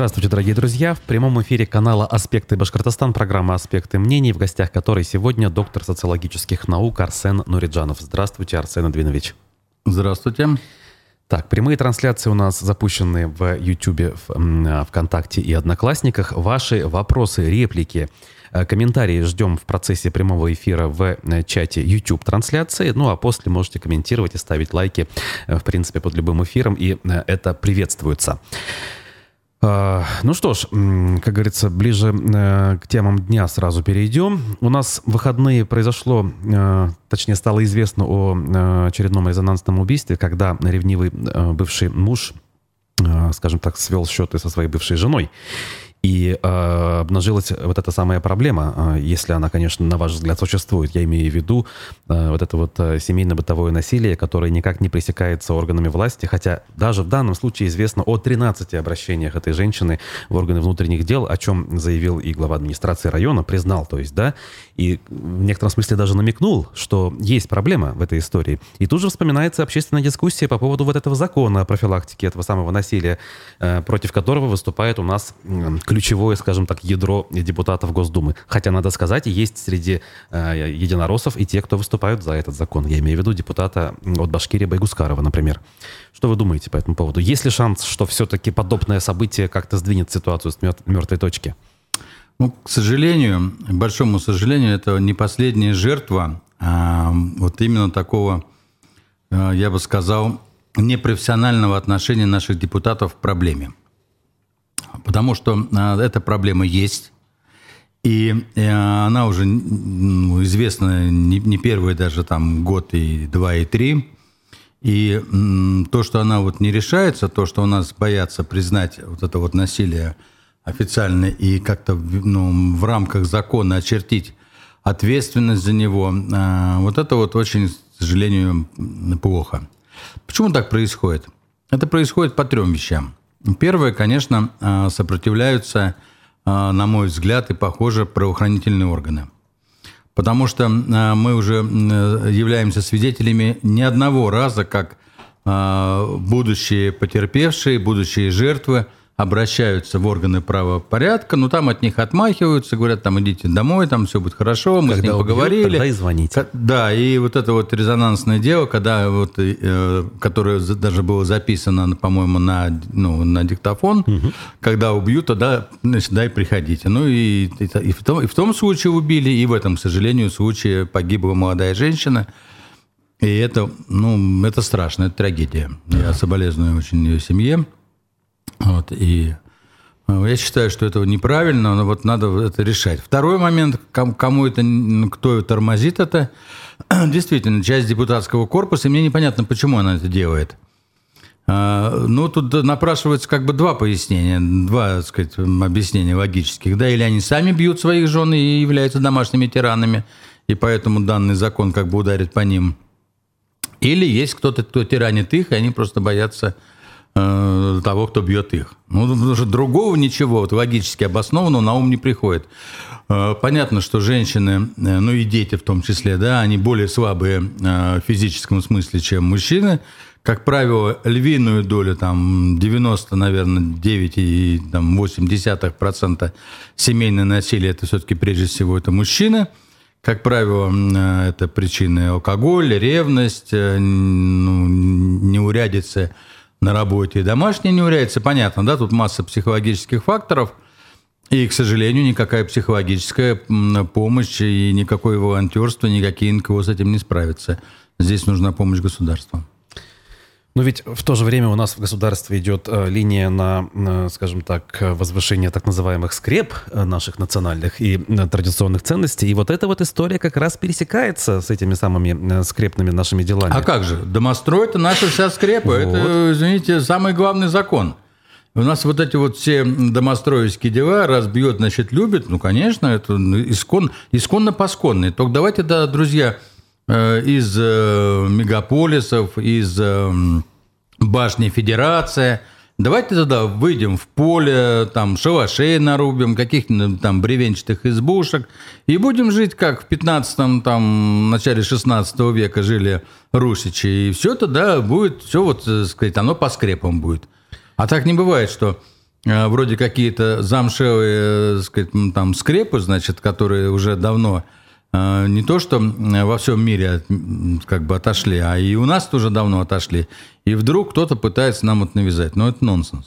Здравствуйте, дорогие друзья. В прямом эфире канала «Аспекты Башкортостан» программа «Аспекты мнений», в гостях которой сегодня доктор социологических наук Арсен Нуриджанов. Здравствуйте, Арсен Адвинович. Здравствуйте. Так, прямые трансляции у нас запущены в YouTube, в ВКонтакте и Одноклассниках. Ваши вопросы, реплики, э, комментарии ждем в процессе прямого эфира в э, чате YouTube трансляции. Ну а после можете комментировать и ставить лайки, э, в принципе, под любым эфиром, и это приветствуется. А, ну что ж, как говорится, ближе э, к темам дня сразу перейдем. У нас в выходные произошло, э, точнее стало известно о э, очередном резонансном убийстве, когда ревнивый бывший муж, скажем так, свел счеты со своей бывшей женой. И э, обнажилась вот эта самая проблема, э, если она, конечно, на ваш взгляд существует. Я имею в виду э, вот это вот э, семейно-бытовое насилие, которое никак не пресекается органами власти, хотя даже в данном случае известно о 13 обращениях этой женщины в органы внутренних дел, о чем заявил и глава администрации района, признал, то есть, да, и в некотором смысле даже намекнул, что есть проблема в этой истории. И тут же вспоминается общественная дискуссия по поводу вот этого закона о профилактике этого самого насилия, э, против которого выступает у нас ключевое, скажем так, ядро депутатов Госдумы. Хотя, надо сказать, есть среди э, единороссов и те, кто выступают за этот закон. Я имею в виду депутата от Башкирии Байгускарова, например. Что вы думаете по этому поводу? Есть ли шанс, что все-таки подобное событие как-то сдвинет ситуацию с мертвой точки? Ну, к сожалению, к большому сожалению, это не последняя жертва а вот именно такого, э, я бы сказал, непрофессионального отношения наших депутатов к проблеме потому что а, эта проблема есть. И э, она уже ну, известна не первый даже там год и два и три. И то, что она вот не решается, то, что у нас боятся признать вот это вот насилие официально и как-то ну, в рамках закона очертить ответственность за него, а, вот это вот очень, к сожалению, плохо. Почему так происходит? Это происходит по трем вещам. Первое, конечно, а, сопротивляются, а, на мой взгляд, и похоже, правоохранительные органы. Потому что мы уже являемся свидетелями не одного раза, как будущие потерпевшие, будущие жертвы – обращаются в органы правопорядка, но там от них отмахиваются, говорят, там идите домой, там все будет хорошо, мы когда с ним поговорили. Убьют, тогда и звоните. Да, и вот это вот резонансное дело, когда вот, э, которое даже было записано, по-моему, на, ну, на диктофон, угу. когда убьют, тогда, значит, дай приходите. Ну и, и, и, в том, и в том случае убили, и в этом, к сожалению, случае погибла молодая женщина. И это, ну, это страшно, это трагедия. Я соболезную очень ее семье. Вот, и э, я считаю, что это неправильно, но вот надо это решать. Второй момент, кому это, кто тормозит это, действительно, часть депутатского корпуса, и мне непонятно, почему она это делает. А, ну, тут напрашивается как бы два пояснения, два, так сказать, объяснения логических. Да, или они сами бьют своих жен и являются домашними тиранами, и поэтому данный закон как бы ударит по ним. Или есть кто-то, кто тиранит их, и они просто боятся э, того, кто бьет их. Ну, что другого ничего вот, логически обоснованного на ум не приходит. Э, понятно, что женщины, э, ну и дети в том числе, да, они более слабые в физическом смысле, чем мужчины. Как правило, львиную долю, там 90, наверное, 9,8% процента семейное насилие, это все-таки прежде всего это мужчины. Как правило, это причины алкоголь, ревность, ну, неурядицы на работе. Домашняя неурядица, понятно, да, тут масса психологических факторов. И, к сожалению, никакая психологическая помощь и никакое волонтерство, никакие НКО с этим не справятся. Здесь нужна помощь государства. Но ведь в то же время у нас в государстве идет э, линия на, э, скажем так, возвышение так называемых скреп э, наших национальных и традиционных ценностей. И вот эта вот история как раз пересекается с этими самыми скрепными нашими делами. А как же? Домострой – это наша вся скрепа. Вот. Это, извините, самый главный закон. У нас вот эти вот все домостроевские дела, раз бьет, значит, любит. Ну, конечно, это искон, исконно-посконно. Только давайте, да, друзья, Э, из э, мегаполисов, из э, башни Федерация. Давайте тогда выйдем в поле, там шалашей нарубим, каких-то там бревенчатых избушек, и будем жить, как в 15 там, начале 16 века жили русичи. И все тогда будет, все вот, сказать, оно по скрепам будет. А так не бывает, что э, вроде какие-то замшевые, сказать, там скрепы, значит, которые уже давно не то что во всем мире как бы отошли, а и у нас тоже давно отошли. И вдруг кто-то пытается нам это навязать. Но это нонсенс.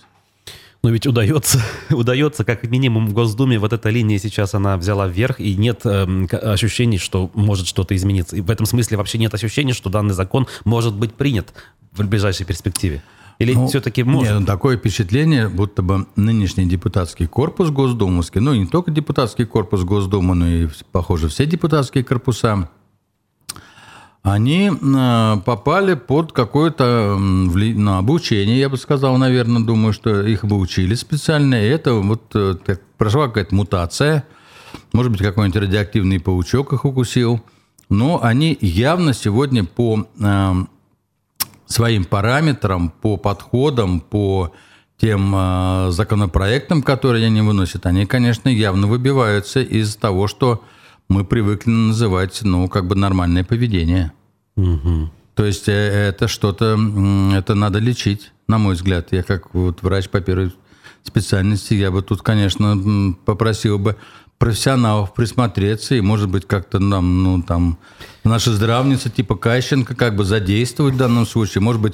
Но ведь удается, удается, как минимум в Госдуме вот эта линия сейчас, она взяла вверх, и нет э, ощущений, что может что-то измениться. И в этом смысле вообще нет ощущений, что данный закон может быть принят в ближайшей перспективе. Или ну, все-таки может? Нет, ну, такое впечатление, будто бы нынешний депутатский корпус Госдумовский, ну, не только депутатский корпус Госдумы, но и, похоже, все депутатские корпуса – они э, попали под какое-то ну, обучение, я бы сказал, наверное, думаю, что их бы учили специально, и это вот э, прошла какая-то мутация, может быть, какой-нибудь радиоактивный паучок их укусил, но они явно сегодня по э, своим параметрам, по подходам, по тем законопроектам, которые они выносят, они, конечно, явно выбиваются из того, что мы привыкли называть, ну, как бы нормальное поведение. Угу. То есть э, это что-то, это надо лечить, на мой взгляд. Я как вот врач по первой специальности, я бы тут, конечно, попросил бы профессионалов присмотреться и, может быть, как-то нам, ну, там, наши здравницы типа Кащенко как бы задействовать в данном случае. Может быть,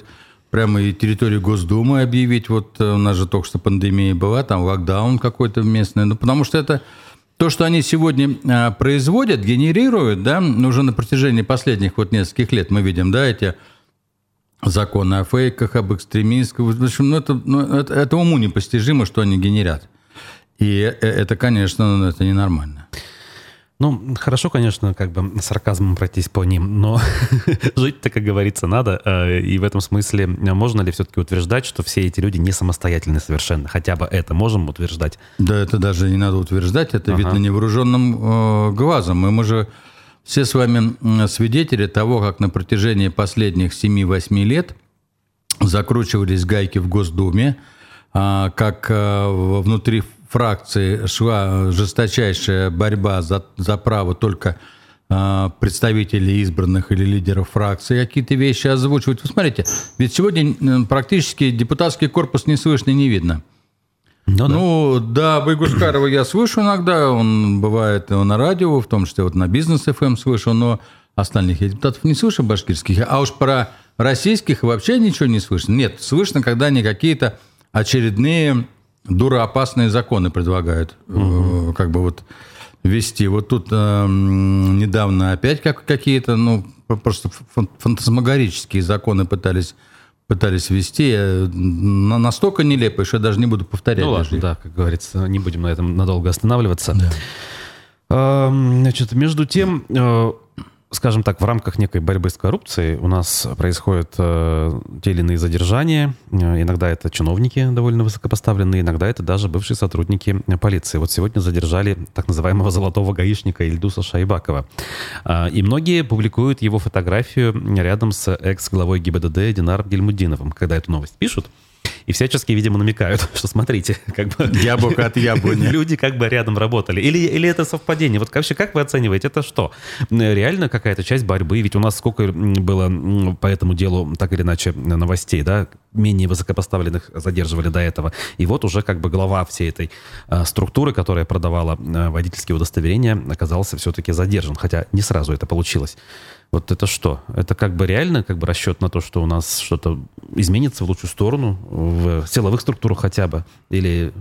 прямо и территорию Госдумы объявить. Вот э, у нас же только что пандемия была, там локдаун какой-то местный. Ну, потому что это то, что они сегодня а, производят, генерируют, да, уже на протяжении последних вот нескольких лет мы видим, да, эти законы о фейках, об экстремистских, в общем, ну, это, ну, это, это уму непостижимо, что они генерят. И э, это, конечно, ну, это ненормально. Ну, хорошо, конечно, как бы сарказмом пройтись по ним, но жить-то, как говорится, надо. Э, и в этом смысле можно ли все-таки утверждать, что все эти люди не самостоятельны совершенно? Хотя бы это можем утверждать? Да, это даже не надо утверждать, это ага. видно невооруженным э, глазом. И мы же все с вами свидетели того, как на протяжении последних 7-8 лет закручивались гайки в Госдуме, а, как э, внутри фракции шла жесточайшая борьба за, за право только э, представителей избранных или лидеров фракции какие-то вещи озвучивать. Вы смотрите, ведь сегодня практически депутатский корпус не слышно и не видно. Ну, ну да, Байгушкарова я слышу иногда, он бывает на радио, в том числе вот на бизнес FM эм слышу, но остальных я депутатов не слышу башкирских. А уж про российских вообще ничего не слышно. Нет, слышно, когда они какие-то очередные дуроопасные законы предлагают, угу. как бы вот вести. Вот тут э, недавно опять как, какие-то, ну, просто фантасмагорические законы пытались пытались ввести, настолько нелепые, что я даже не буду повторять. Ну ладно, да, как говорится, не будем на этом надолго останавливаться. Да. Значит, между тем, э, скажем так, в рамках некой борьбы с коррупцией у нас происходят э, те или иные задержания. Э, иногда это чиновники довольно высокопоставленные, иногда это даже бывшие сотрудники полиции. Вот сегодня задержали так называемого золотого гаишника Ильдуса Шайбакова. Э, и многие публикуют его фотографию рядом с экс-главой ГИБДД Динаром Гельмудиновым. Когда эту новость пишут, и всячески, видимо, намекают, что смотрите, как бы... Яблоко от яблони. Люди как бы рядом работали. Или, или это совпадение? Вот вообще, как вы оцениваете, это что? Реально какая-то часть борьбы? Ведь у нас сколько было по этому делу, так или иначе, новостей, да? Менее высокопоставленных задерживали до этого. И вот уже как бы глава всей этой а, структуры, которая продавала а, водительские удостоверения, оказался все-таки задержан. Хотя не сразу это получилось. Вот это что? Это как бы реально как бы расчет на то, что у нас что-то изменится в лучшую сторону, в силовых структурах хотя бы? Или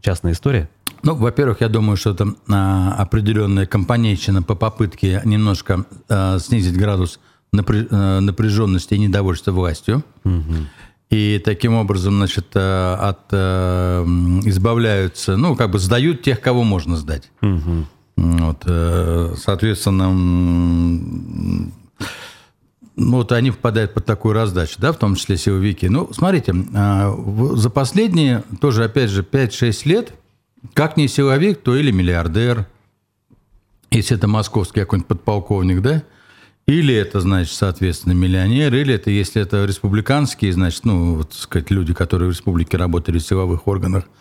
частная история? Ну, во-первых, я думаю, что это а, определенная компонентщина по попытке немножко а, снизить градус напряж, а, напряженности и недовольства властью. Угу. И таким образом, значит, а, от, а, избавляются, ну, как бы сдают тех, кого можно сдать. Угу. Вот, э, соответственно, вот они попадают под такую раздачу, да, в том числе силовики. Ну, смотрите, за последние, тоже, опять же, 5-6 лет, как не силовик, то или миллиардер, если это московский какой-нибудь подполковник, да, или это, значит, соответственно, миллионер, или это, если это республиканские, значит, ну, вот, сказать, люди, которые в республике работали в силовых органах –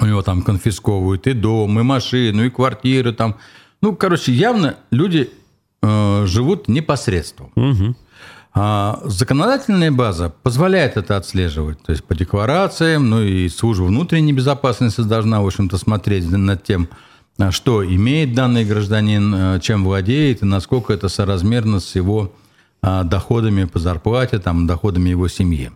у него там конфисковывают и дом, и машину, и квартиры там. Ну, короче, явно люди э, живут непосредством. Угу. А законодательная база позволяет это отслеживать. То есть по декларациям, ну и служба внутренней безопасности должна, в общем-то, смотреть над тем, что имеет данный гражданин, чем владеет и насколько это соразмерно с его доходами по зарплате, там, доходами его семьи.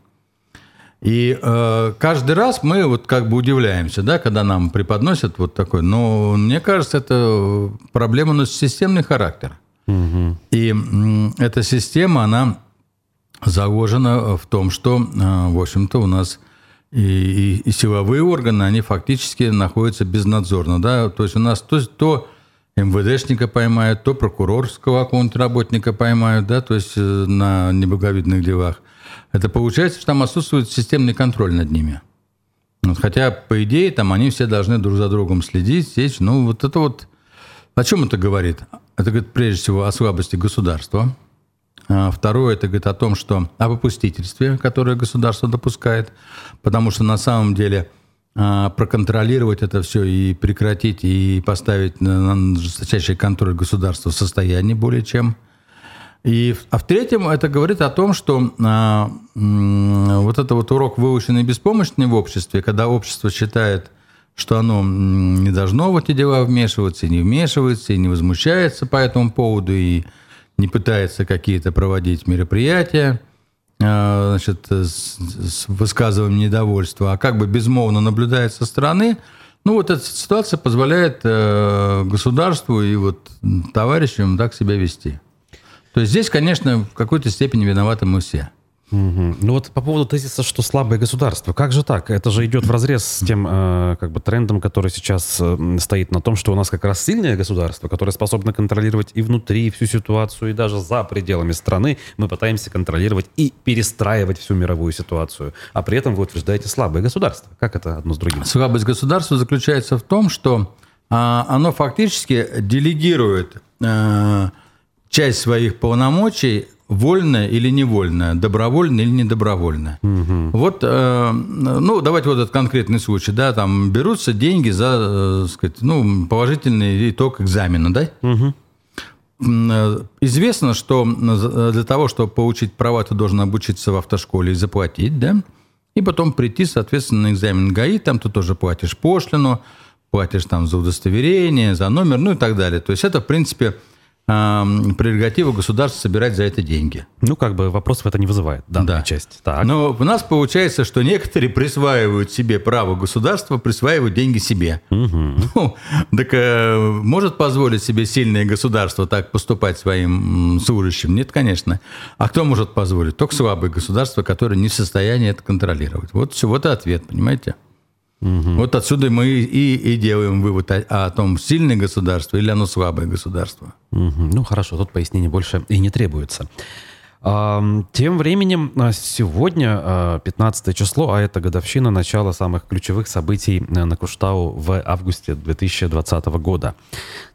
И э, каждый раз мы вот как бы удивляемся, да, когда нам преподносят вот такой. Но мне кажется, это проблема носит системный характер. Угу. И э, эта система, она заложена в том, что, э, в общем-то, у нас и, и, и силовые органы, они фактически находятся безнадзорно. Да? То есть у нас то, то МВДшника поймают, то прокурорского какого-нибудь работника поймают, да, то есть э, на неблаговидных делах – это получается, что там отсутствует системный контроль над ними. Вот, хотя, по идее, там они все должны друг за другом следить, сечь. Ну, вот это вот... О чем это говорит? Это говорит, прежде всего, о слабости государства. А второе, это говорит о том, что о попустительстве, которое государство допускает. Потому что на самом деле а, проконтролировать это все и прекратить, и поставить на жесточайший контроль государства в состоянии более чем – и, а в третьем это говорит о том, что а, вот это вот урок выученный беспомощный в обществе, когда общество считает, что оно не должно в эти дела вмешиваться, и не вмешивается, и не возмущается по этому поводу, и не пытается какие-то проводить мероприятия, а, значит, с, высказыванием недовольства, а как бы безмолвно наблюдает со стороны, ну вот эта ситуация позволяет э, государству и вот товарищам так себя вести. То есть здесь, конечно, в какой-то степени виноваты мы все. Угу. Ну вот по поводу тезиса, что слабое государство, как же так? Это же идет в разрез с тем э, как бы трендом, который сейчас э, стоит на том, что у нас как раз сильное государство, которое способно контролировать и внутри всю ситуацию, и даже за пределами страны мы пытаемся контролировать и перестраивать всю мировую ситуацию. А при этом вы утверждаете слабое государство. Как это одно с другим? Слабость государства заключается в том, что э, оно фактически делегирует э, часть своих полномочий вольная или невольная, добровольная или недобровольная. Угу. Вот, э, ну, давайте вот этот конкретный случай, да, там берутся деньги за, э, сказать, ну, положительный итог экзамена, да? Угу. Известно, что для того, чтобы получить права, ты должен обучиться в автошколе и заплатить, да? И потом прийти, соответственно, на экзамен ГАИ, там ты тоже платишь пошлину, платишь там за удостоверение, за номер, ну и так далее. То есть это, в принципе, прерогатива государства собирать за это деньги. Ну, как бы вопросов это не вызывает, данная да. часть. Так. Но у нас получается, что некоторые присваивают себе право государства, присваивают деньги себе. Угу. Ну, так э, может позволить себе сильное государство так поступать своим служащим? Нет, конечно. А кто может позволить? Только слабое государство, которое не в состоянии это контролировать. Вот всего-то ответ, понимаете? Угу. Вот отсюда мы и, и делаем вывод о, о том, сильное государство или оно слабое государство. Угу. Ну хорошо, тут пояснений больше и не требуется. Тем временем а, сегодня 15 а, число, а это годовщина начала самых ключевых событий э, на Куштау в августе 2020 года.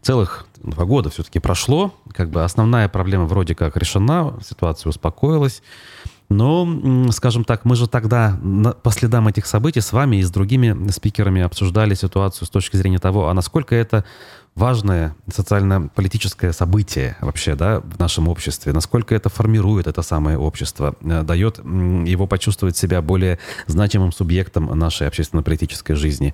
Целых два года все-таки прошло, как бы основная проблема вроде как решена, ситуация успокоилась. Но, скажем так, мы же тогда по следам этих событий с вами и с другими спикерами обсуждали ситуацию с точки зрения того, а насколько это важное социально-политическое событие вообще да, в нашем обществе, насколько это формирует это самое общество, э, дает его почувствовать себя более значимым субъектом нашей общественно-политической жизни.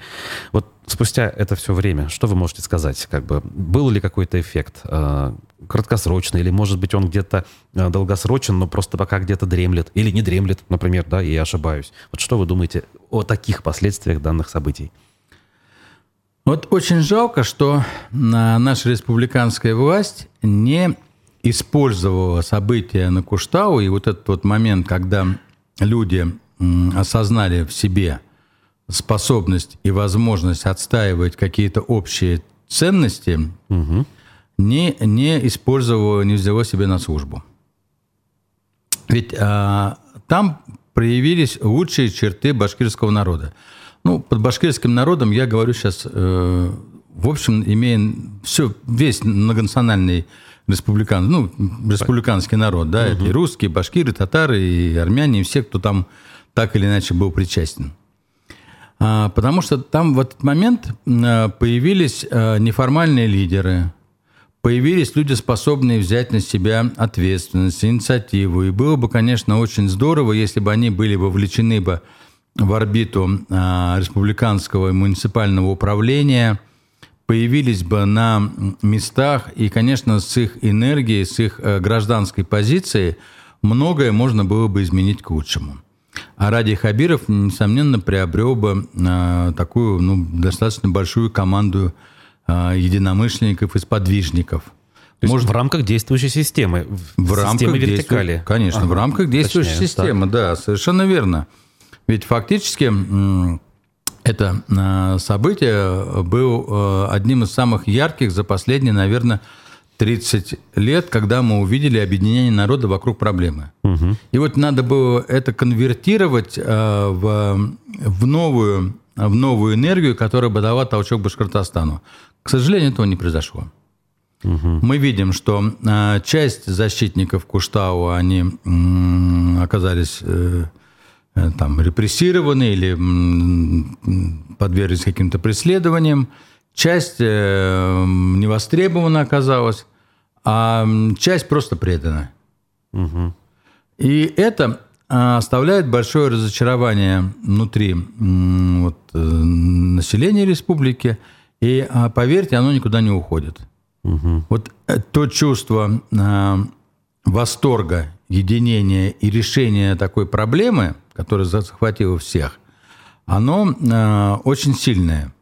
Вот спустя это все время, что вы можете сказать? Как бы, был ли какой-то эффект э, краткосрочный, или, может быть, он где-то э, долгосрочен, но просто пока где-то дремлет, или не дремлет, например, да, и я ошибаюсь. Вот что вы думаете о таких последствиях данных событий? Вот очень жалко, что наша республиканская власть не использовала события на Куштау и вот этот вот момент, когда люди осознали в себе способность и возможность отстаивать какие-то общие ценности, угу. не, не использовала, не взяла себе на службу. Ведь а, там проявились лучшие черты башкирского народа. Ну, под башкирским народом я говорю сейчас, э, в общем, имея все, весь многонациональный республикан, ну, республиканский народ, да, угу. это и русские, и башкиры, и татары, и армяне, и все, кто там так или иначе был причастен. А, потому что там в этот момент э, появились э, неформальные лидеры, появились люди, способные взять на себя ответственность, инициативу. И было бы, конечно, очень здорово, если бы они были вовлечены бы в орбиту а, республиканского и муниципального управления, появились бы на местах, и, конечно, с их энергией, с их э, гражданской позицией многое можно было бы изменить к лучшему. А Ради Хабиров, несомненно, приобрел бы а, такую ну, достаточно большую команду а, единомышленников и сподвижников. То Может, в рамках действующей системы, в, в рамках вертикали. Действу... Конечно, ага, в рамках действующей точнее, системы, так. да, совершенно верно. Ведь фактически это а, событие было одним из самых ярких за последние, наверное, 30 лет, когда мы увидели объединение народа вокруг проблемы. Угу. И вот надо было это конвертировать в, в новую в новую энергию, которая бы дала толчок Башкортостану. К сожалению, этого не произошло. Угу. Мы видим, что часть защитников Куштау, они оказались э там, репрессированы или подверглись каким-то преследованиям. Часть э, невостребована оказалась, а часть просто предана. Угу. И это а, оставляет большое разочарование внутри вот, э, населения республики. И а, поверьте, оно никуда не уходит. Угу. Вот э, то чувство а, восторга, единения и решения такой проблемы, которая захватила всех, оно очень сильное.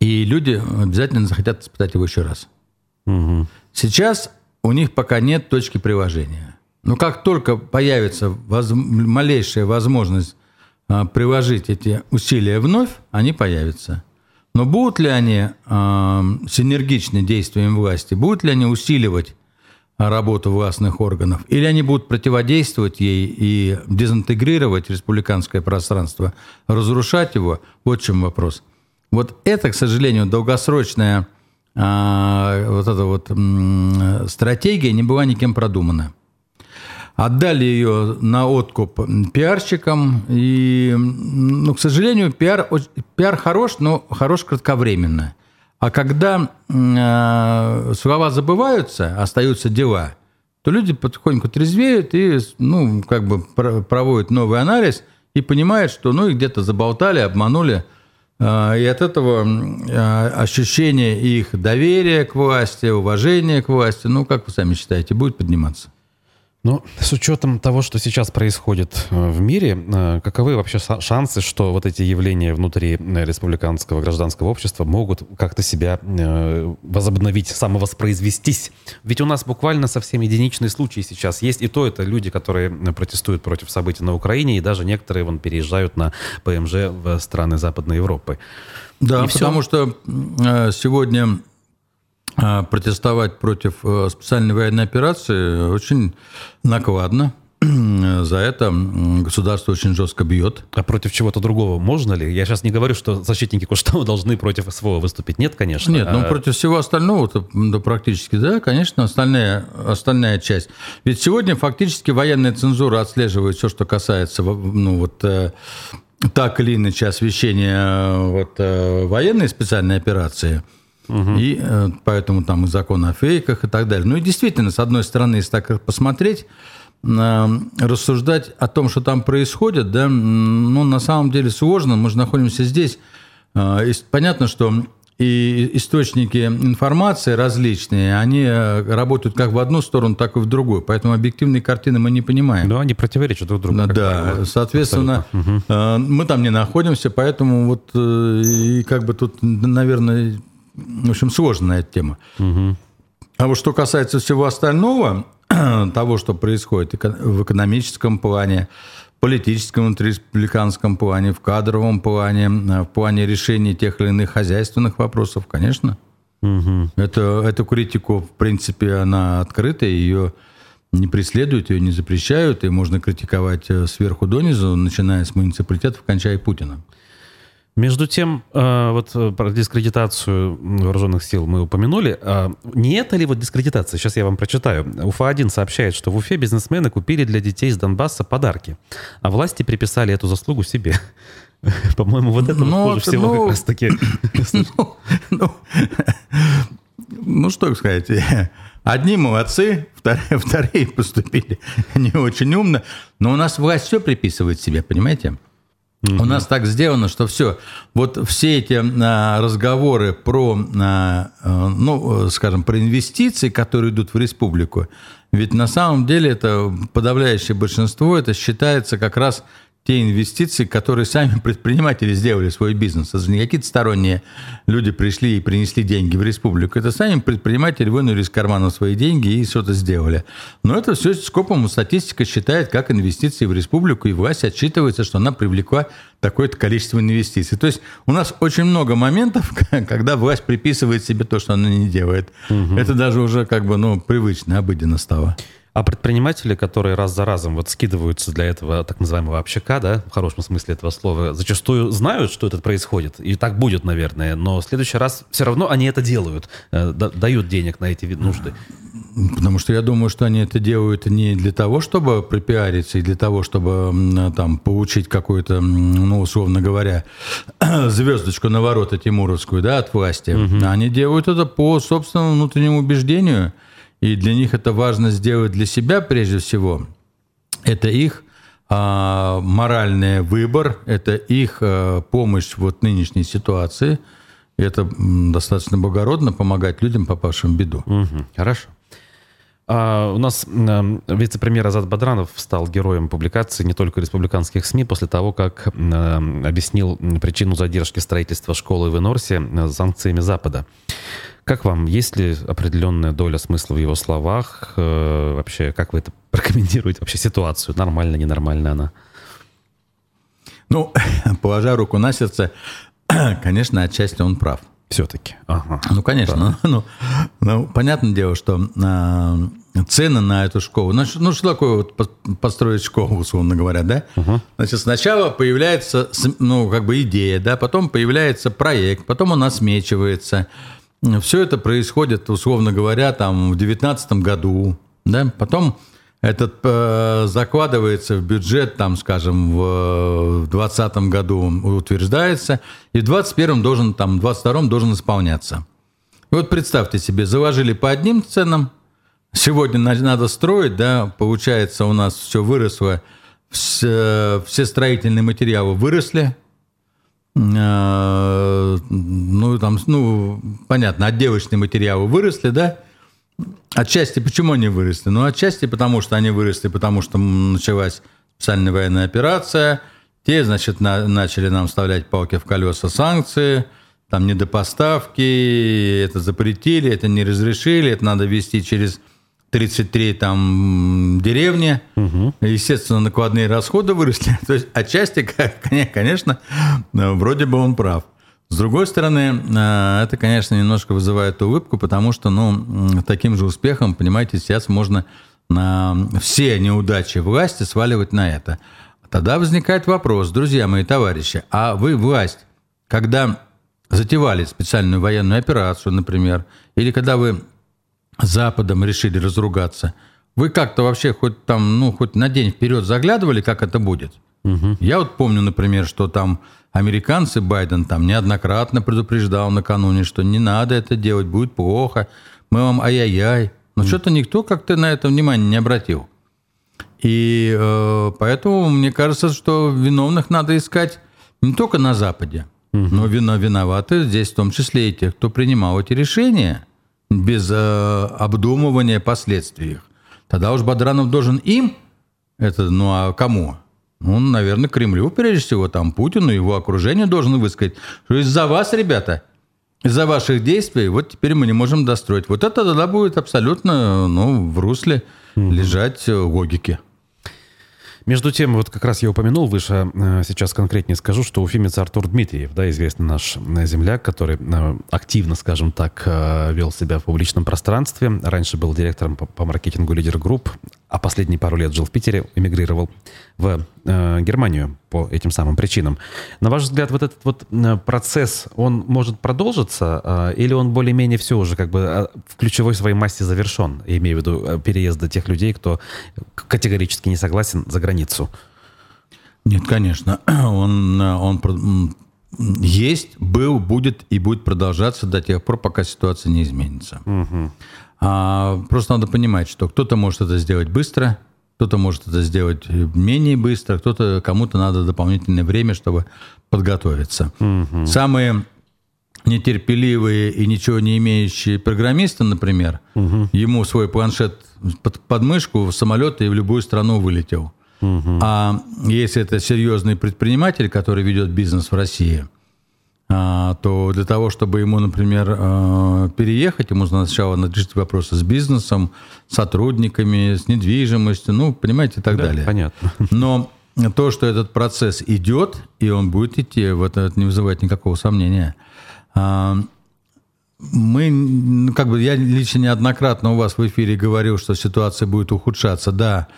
И люди обязательно захотят испытать его еще раз. Угу. Сейчас у них пока нет точки приложения. Но как только появится воз... малейшая возможность а, приложить эти усилия вновь, они появятся. Но будут ли они а, синергичны действием власти, будут ли они усиливать работу властных органов, или они будут противодействовать ей и дезинтегрировать республиканское пространство, разрушать его, вот в чем вопрос. Вот это, к сожалению, долгосрочная а, вот эта вот м, стратегия не была никем продумана. Отдали ее на откуп пиарщикам. И, ну, к сожалению, пиар, пиар хорош, но хорош кратковременно. А когда э, слова забываются, остаются дела, то люди потихоньку трезвеют и ну, как бы проводят новый анализ и понимают, что ну, их где-то заболтали, обманули. Э, и от этого э, ощущение их доверия к власти, уважения к власти, ну, как вы сами считаете, будет подниматься? Ну, с учетом того, что сейчас происходит э, в мире, э, каковы вообще шансы, что вот эти явления внутри э, республиканского гражданского общества могут как-то себя возобновить, самовоспроизвестись? Ведь у нас буквально совсем единичные случаи сейчас есть. И то это люди, которые протестуют против событий на Украине, и даже некоторые вон переезжают на ПМЖ в страны Западной Европы. Да, и потому все... что сегодня протестовать против э, специальной военной операции очень накладно. За это государство очень жестко бьет. А против чего-то другого можно ли? Я сейчас не говорю, что защитники Куштау должны против СВО выступить. Нет, конечно. Нет, ну а... против всего остального, то, да, практически, да, конечно, остальная, остальная часть. Ведь сегодня фактически военная цензура отслеживает все, что касается ну, вот, э, так или иначе освещения э, вот, военной специальной операции – Угу. И э, поэтому там и закон о фейках и так далее. Ну и действительно, с одной стороны, если так посмотреть, э, рассуждать о том, что там происходит, да, ну, на самом деле сложно. Мы же находимся здесь. Э, и понятно, что и источники информации различные, они э, работают как в одну сторону, так и в другую. Поэтому объективные картины мы не понимаем. Но они противоречат друг другу. Да, соответственно, угу. мы там не находимся, поэтому вот и как бы тут, наверное, в общем, сложная эта тема. Угу. А вот что касается всего остального, того, что происходит в экономическом плане, политическом, республиканском плане, в кадровом плане, в плане решения тех или иных хозяйственных вопросов, конечно. Угу. Это, эту критику, в принципе, она открыта, ее не преследуют, ее не запрещают, и можно критиковать э, сверху донизу, начиная с муниципалитетов, кончая Путиным. Между тем, э, вот э, про дискредитацию вооруженных сил мы упомянули. А не это ли вот дискредитация? Сейчас я вам прочитаю. УФА-1 сообщает, что в Уфе бизнесмены купили для детей из Донбасса подарки, а власти приписали эту заслугу себе. По-моему, вот это ну, хуже всего ну, как раз-таки. Ну, ну, ну что сказать, одни молодцы, вторые, вторые поступили не очень умно, но у нас власть все приписывает себе, понимаете? У нас так сделано, что все, вот все эти а, разговоры про, а, а, ну, скажем, про инвестиции, которые идут в республику, ведь на самом деле это подавляющее большинство, это считается как раз те инвестиции, которые сами предприниматели сделали свой бизнес. Это не какие-то сторонние люди пришли и принесли деньги в республику. Это сами предприниматели вынули из кармана свои деньги и что-то сделали. Но это все скопом статистика считает как инвестиции в республику, и власть отчитывается, что она привлекла такое-то количество инвестиций. То есть у нас очень много моментов, когда власть приписывает себе то, что она не делает. Угу. Это даже уже как бы ну, привычно, обыденно стало. А предприниматели, которые раз за разом вот скидываются для этого так называемого общака, да, в хорошем смысле этого слова, зачастую знают, что это происходит, и так будет, наверное, но в следующий раз все равно они это делают, э, дают денег на эти нужды. Потому что я думаю, что они это делают не для того, чтобы пропиариться и для того, чтобы там получить какую-то, ну, условно говоря, звездочку на ворота Тимуровскую, да, от власти. Угу. Они делают это по собственному внутреннему убеждению – и для них это важно сделать для себя прежде всего. Это их а, моральный выбор, это их а, помощь вот нынешней ситуации. Это достаточно благородно помогать людям, попавшим в беду. Угу, хорошо. А, у нас а, вице-премьер Азат Бадранов стал героем публикации не только республиканских СМИ после того, как а, объяснил причину задержки строительства школы в Энорсе санкциями Запада. Как вам, есть ли определенная доля смысла в его словах? Э, вообще, как вы это прокомментируете? Вообще ситуацию, нормально, ненормально она? Ну, положа руку на сердце, конечно, отчасти он прав. Все-таки. Ага. Ну, конечно. Ну, ну, понятное дело, что э, цены на эту школу. Ну, ну, что такое вот построить школу, условно говоря, да? Угу. Значит, сначала появляется, ну, как бы идея, да, потом появляется проект, потом он осмечивается, все это происходит, условно говоря, там в 2019 году, да, потом этот э, закладывается в бюджет, там, скажем, в 2020 году утверждается, и в 2021 должен, там, в 2022 должен исполняться. И вот представьте себе, заложили по одним ценам, сегодня надо строить, да, получается, у нас все выросло, все, все строительные материалы выросли, Э, ну, там, ну, понятно, отделочные материалы выросли, да? Отчасти почему они выросли? Ну, отчасти потому, что они выросли, потому что началась специальная военная операция, те, значит, на, начали нам вставлять палки в колеса санкции, там недопоставки, это запретили, это не разрешили, это надо вести через 33 там деревни. Угу. Естественно, накладные расходы выросли. То есть отчасти, конечно, вроде бы он прав. С другой стороны, э, это, конечно, немножко вызывает улыбку, потому что, ну, таким же успехом, понимаете, сейчас можно на все неудачи власти сваливать на это. Тогда возникает вопрос, друзья мои товарищи, а вы власть, когда затевали специальную военную операцию, например, или когда вы Западом решили разругаться. Вы как-то вообще хоть там, ну, хоть на день вперед заглядывали, как это будет? Угу. Я вот помню, например, что там американцы, Байден там неоднократно предупреждал накануне, что не надо это делать, будет плохо, мы вам ай-яй-яй. Но mm. что-то никто как-то на это внимание не обратил. И э, поэтому мне кажется, что виновных надо искать не только на Западе, угу. но вино виноваты здесь в том числе и те, кто принимал эти решения без э, обдумывания последствий. Тогда уж Бадранов должен им, это, ну а кому? Ну, наверное, Кремлю, прежде всего, там Путину, его окружению должен высказать, что из-за вас, ребята, из-за ваших действий, вот теперь мы не можем достроить. Вот это тогда будет абсолютно ну, в русле лежать логики. Между тем, вот как раз я упомянул выше, э, сейчас конкретнее скажу, что уфимец Артур Дмитриев, да, известный наш э, земляк, который э, активно, скажем так, вел себя в публичном пространстве. Раньше был директором по маркетингу «Лидер Групп», а последние пару лет жил в Питере, эмигрировал в Германию по этим самым причинам. На ваш взгляд, вот этот вот э, процесс, он может продолжиться, э, или он более-менее все уже как бы э, в ключевой своей массе завершен, я имею в виду переезда тех людей, кто категорически не согласен за границу? Нет, конечно. Он, он есть, был, будет и будет продолжаться до тех пор, пока ситуация не изменится. Угу. А, просто надо понимать, что кто-то может это сделать быстро, кто-то может это сделать менее быстро, кто-то кому-то надо дополнительное время, чтобы подготовиться. Угу. Самые нетерпеливые и ничего не имеющие программисты, например, угу. ему свой планшет под, под мышку в самолет и в любую страну вылетел. Угу. А если это серьезный предприниматель, который ведет бизнес в России, то для того, чтобы ему, например, а, переехать, ему сначала надо решить вопросы с бизнесом, сотрудниками, с недвижимостью, ну, понимаете, и так да, далее. Понятно. Но то, что этот процесс идет, и он будет идти, в это не вызывает никакого сомнения. А, мы, как бы, я лично неоднократно у вас в эфире говорил, что ситуация будет ухудшаться. Да,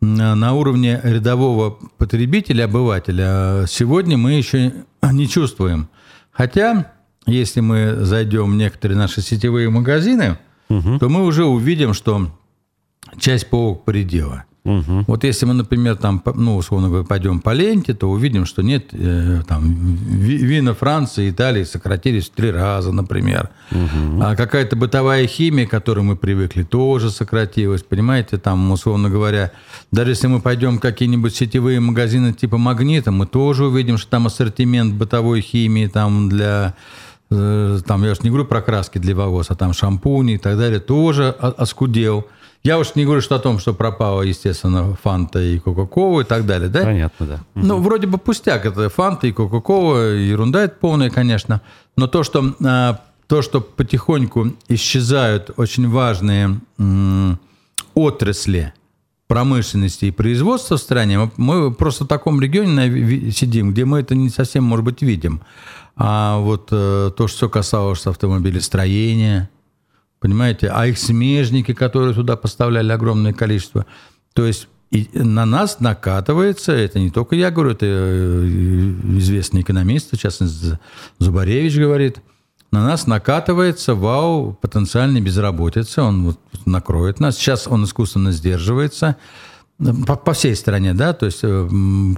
на уровне рядового потребителя, обывателя, сегодня мы еще не чувствуем. Хотя, если мы зайдем в некоторые наши сетевые магазины, угу. то мы уже увидим, что часть полок предела. Угу. Вот если мы, например, там, ну, условно говоря, пойдем по ленте, то увидим, что нет, э, там, вина Франции, Италии сократились в три раза, например. Угу. А какая-то бытовая химия, к которой мы привыкли, тоже сократилась. Понимаете, там, условно говоря, даже если мы пойдем в какие-нибудь сетевые магазины типа «Магнита», мы тоже увидим, что там ассортимент бытовой химии там для там, я уж не говорю про краски для волос, а там шампуни и так далее, тоже оскудел. Я уж не говорю что о том, что пропало, естественно, Фанта и Кока-Кола и так далее, да? Понятно, да. Ну, вроде бы пустяк, это Фанта и Кока-Кола, ерунда это полная, конечно. Но то, что, а, то, что потихоньку исчезают очень важные отрасли промышленности и производства в стране, мы просто в таком регионе сидим, где мы это не совсем, может быть, видим. А вот э, то, что касалось автомобилестроения, понимаете, а их смежники, которые туда поставляли огромное количество. То есть и на нас накатывается, это не только я говорю, это э, известный экономист, в частности, Зубаревич говорит, на нас накатывается вау потенциальной безработицы, он вот накроет нас. Сейчас он искусственно сдерживается по, по всей стране, да, то есть э,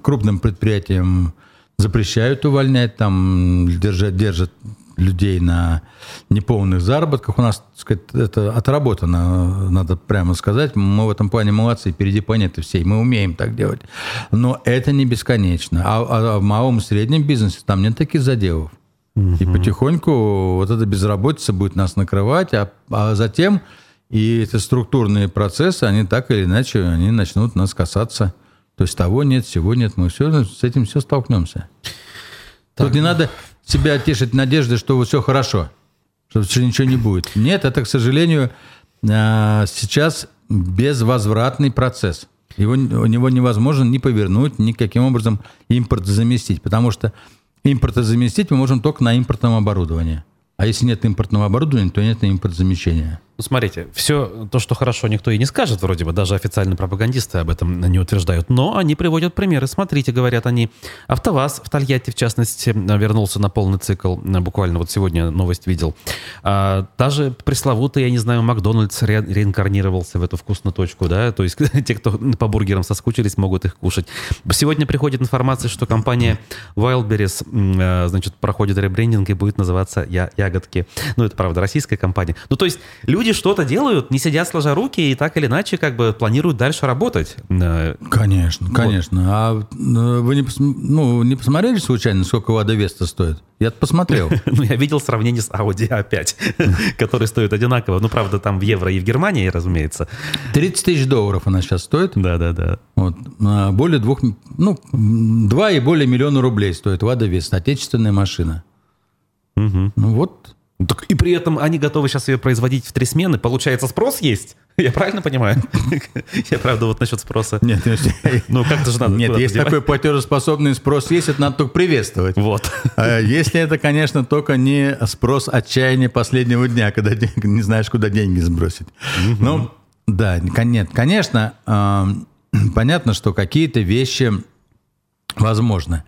крупным предприятиям запрещают увольнять, там держат, держат людей на неполных заработках. У нас, так сказать, это отработано, надо прямо сказать. Мы в этом плане молодцы, впереди планеты всей. Мы умеем так делать. Но это не бесконечно. А, а в малом и среднем бизнесе там нет таких заделов. Угу. И потихоньку вот эта безработица будет нас накрывать, а, а затем и эти структурные процессы, они так или иначе, они начнут нас касаться. То есть того нет, всего нет, мы все с этим все столкнемся. Так. Тут не надо себя тешить надеждой, что вот все хорошо, что ничего не будет. Нет, это, к сожалению, а, сейчас безвозвратный процесс. Его, у него невозможно ни повернуть, ни каким образом импорт заместить, потому что импорта заместить мы можем только на импортном оборудовании. А если нет импортного оборудования, то нет импортозамещения. Ну, смотрите, все то, что хорошо, никто и не скажет, вроде бы, даже официальные пропагандисты об этом не утверждают. Но они приводят примеры. Смотрите, говорят они, АвтоВАЗ в Тольятти, в частности, вернулся на полный цикл. Буквально вот сегодня новость видел. А, даже пресловутый, я не знаю, Макдональдс ре реинкарнировался в эту вкусную точку, да, то есть те, кто по бургерам соскучились, могут их кушать. Сегодня приходит информация, что компания Wildberries, значит, проходит ребрендинг и будет называться я ягодки. Ну, это, правда, российская компания. Ну, то есть люди люди что-то делают, не сидят сложа руки и так или иначе как бы планируют дальше работать. Конечно, вот. конечно. А э, вы не, пос... ну, не посмотрели случайно, сколько Лада Веста стоит? Я посмотрел. ну, я видел сравнение с Audi A5, который стоит одинаково. Ну, правда, там в евро и в Германии, разумеется. 30 тысяч долларов она сейчас стоит. Да-да-да. Вот. А более двух, ну, два и более миллиона рублей стоит Лада Веста. Отечественная машина. Угу. Ну, вот так и при этом они готовы сейчас ее производить в три смены. Получается, спрос есть? Я правильно понимаю? Я правда вот насчет спроса. Нет, ну как-то же надо. Нет, если такой платежеспособный спрос есть, это надо только приветствовать. Вот. А если это, конечно, только не спрос отчаяния последнего дня, когда не знаешь, куда деньги сбросить. Ну, да, нет, конечно, понятно, что какие-то вещи возможны.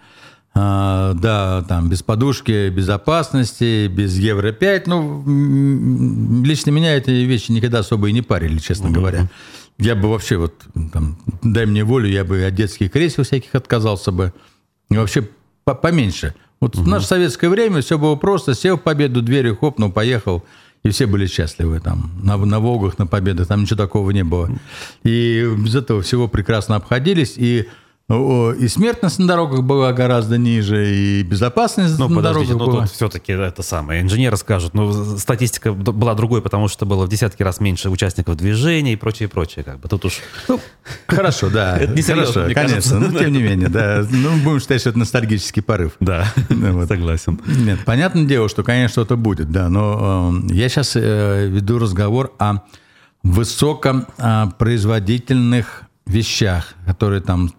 А, да, там, без подушки безопасности, без Евро-5. Ну, лично меня эти вещи никогда особо и не парили, честно говоря. Я бы вообще вот, там, дай мне волю, я бы от детских кресел всяких отказался бы. И вообще поменьше. Вот угу. в наше советское время все было просто. Сел в победу, дверью хлопнул, поехал. И все были счастливы там, на, на Волгах, на победах, там ничего такого не было. И без этого всего прекрасно обходились. И и смертность на дорогах была гораздо ниже, и безопасность ну, на подождите, дорогах ну, была. тут все-таки это самое. Инженеры скажут, ну, статистика была другой, потому что было в десятки раз меньше участников движения и прочее, прочее. Как бы. Тут уж... Ну, хорошо, да. Это не серьезно, хорошо, конечно. Но тем не менее, да. Ну, будем считать, что это ностальгический порыв. Да, Вот. согласен. Нет, понятное дело, что, конечно, что-то будет, да. Но э, я сейчас веду разговор о высокопроизводительных вещах, которые там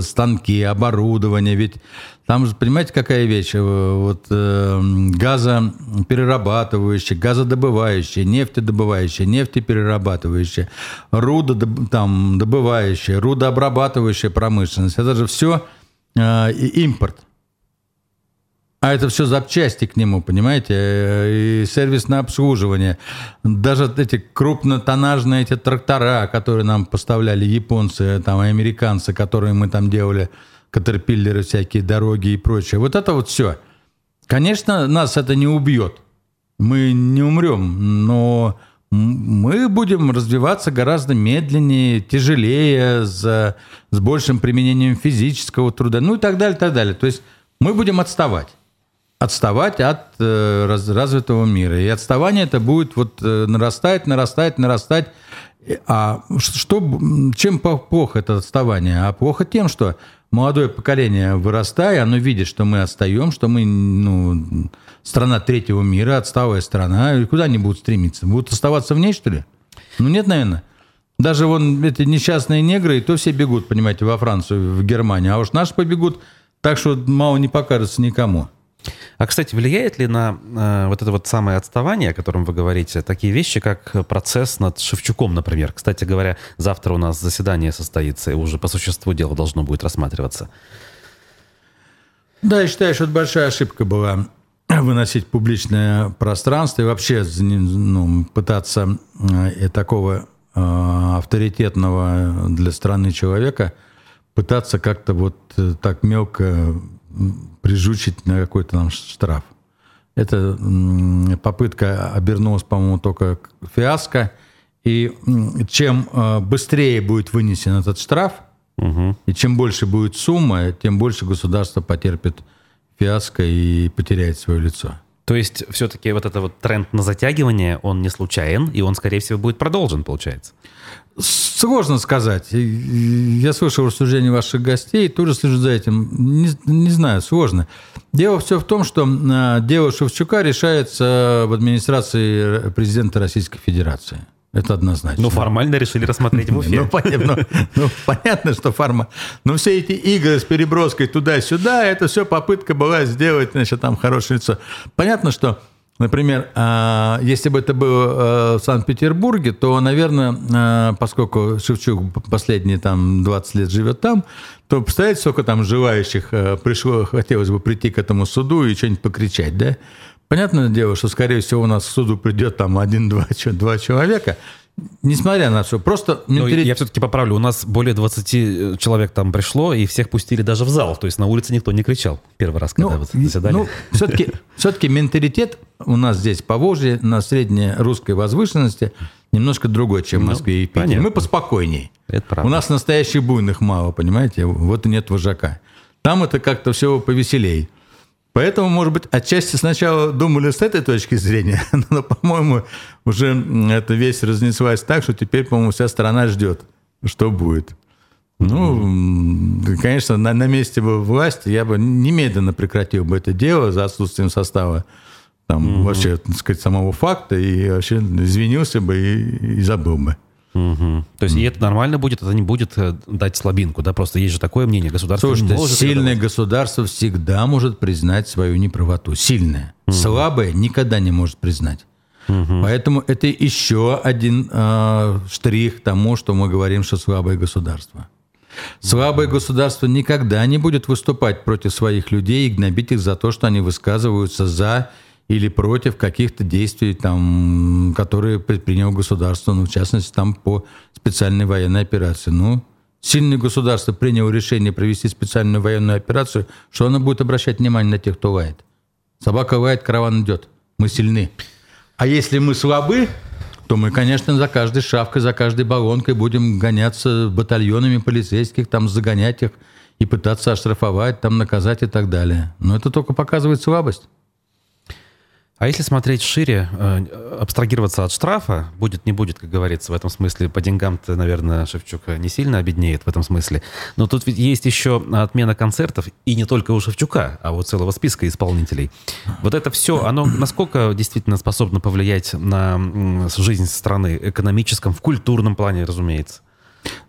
станки, оборудование. Ведь там же, понимаете, какая вещь? Э, Вот э, газоперерабатывающая, газодобывающая, нефтедобывающая, нефтеперерабатывающая, рудодоб- там, добывающая, рудообрабатывающая промышленность. Это же все э, импорт. А это все запчасти к нему, понимаете, э, и сервисное обслуживание. Даже эти крупнотоннажные эти трактора, которые нам поставляли японцы, там, и американцы, которые мы там делали, катерпиллеры, всякие дороги и прочее. Вот это вот все. Конечно, нас это не убьет. Мы не умрем, но мы будем развиваться гораздо медленнее, тяжелее, с, с большим применением физического труда, ну и так далее, так далее. То есть мы будем отставать отставать от э, раз- развитого мира. И отставание это будет вот э, нарастать, нарастать, нарастать. И- А что, чем плохо это отставание? А плохо тем, что молодое поколение, вырастая, оно видит, что мы отстаем, что мы ну, страна третьего мира, отсталая страна. И куда они будут стремиться? Будут оставаться в ней, что ли? Ну нет, наверное. Даже вон эти несчастные негры, и то все бегут, понимаете, во Францию, в Германию. А уж наши побегут так, что мало не покажется никому. А, кстати, влияет ли на э, вот это вот самое отставание, о котором вы говорите, такие вещи, как процесс над Шевчуком, например? Кстати говоря, завтра у нас заседание состоится, и уже по существу дела должно будет рассматриваться. Да, я считаю, что это большая ошибка была выносить публичное пространство и вообще ну, пытаться э, такого э, авторитетного для страны человека пытаться как-то вот э, так мелко прижучить на какой-то там штраф. Эта попытка обернулась, по-моему, только фиаско. И чем э, быстрее будет вынесен этот штраф, Угу. и чем больше будет сумма, тем больше государство потерпит фиаско и потеряет свое лицо. То есть все-таки вот этот вот тренд на затягивание, он не случайен, и он, скорее всего, будет продолжен, получается. Сложно сказать. Я слышал рассуждения ваших гостей, тоже слежу за этим. Не, не знаю, сложно. Дело все в том, что а, дело Шевчука решается в администрации президента Российской Федерации. Это однозначно. Ну, формально решили рассмотреть в Ну, Уфе. понятно, ну, понятно, что фарма. Но все эти игры с переброской туда-сюда, это все попытка была сделать, значит, там хорошее лицо. Понятно, что, например, а, если бы это было а, в Санкт-Петербурге, то, наверное, а, поскольку Шевчук последние там 20 лет живет там, то представляете, сколько там желающих пришло, хотелось бы прийти к этому суду и что-нибудь покричать, да? Понятное дело, что, скорее всего, у нас к суду придет там один-два два человека, несмотря на все. Просто Ну, менталитет- я все-таки поправлю, у нас более 20 человек там пришло, и всех пустили даже в зал. То есть на улице никто не кричал первый раз, когда вот заседали. ну, все-таки, все-таки менталитет у нас здесь по Волжье на средней русской возвышенности немножко другой, чем в Ну, Москве и Питере. понятно. Мы поспокойней. Это правда. У нас настоящих буйных мало, понимаете? Вот и нет вожака. Там это как-то все повеселей. Поэтому, может быть, отчасти сначала думали с этой точки зрения, но, по-моему, уже эта вещь разнеслась так, что теперь, по-моему, вся страна ждет, что будет. Ну, конечно, на, на месте бы власти я бы немедленно прекратил бы это дело за отсутствием состава там вообще, так сказать, самого факта и вообще извинился бы и, и забыл бы. Мгм. То есть и это нормально будет, это не будет э, дать слабинку, да? Просто есть же такое мнение, государство не Слушайте, может сильное это государство всегда может признать свою неправоту. Сильное. Слабое никогда не может признать. Поэтому это еще один э, штрих тому, что мы говорим, что слабое государство. Слабое государство никогда не будет выступать против своих людей и гнобить их за то, что они высказываются за или против каких-то действий, там, которые предприняло государство, ну, в частности, там по специальной военной операции. Ну, сильное государство приняло решение провести специальную военную операцию, что оно будет обращать внимание на тех, кто лает. Собака лает, караван идет. Мы сильны. А если мы слабы, то мы, конечно, за каждой шавкой, за каждой баллонкой будем гоняться батальонами полицейских, там загонять их и пытаться оштрафовать, там наказать и так далее. Но это только показывает слабость. А если смотреть шире, э, абстрагироваться от штрафа, будет, не будет, как говорится, в этом смысле, по деньгам-то, наверное, Шевчук не сильно обеднеет в этом смысле. Но тут ведь есть еще отмена концертов, и не только у Шевчука, а у целого списка исполнителей. Вот это все, оно насколько действительно способно повлиять на жизнь страны, экономическом, в культурном плане, разумеется?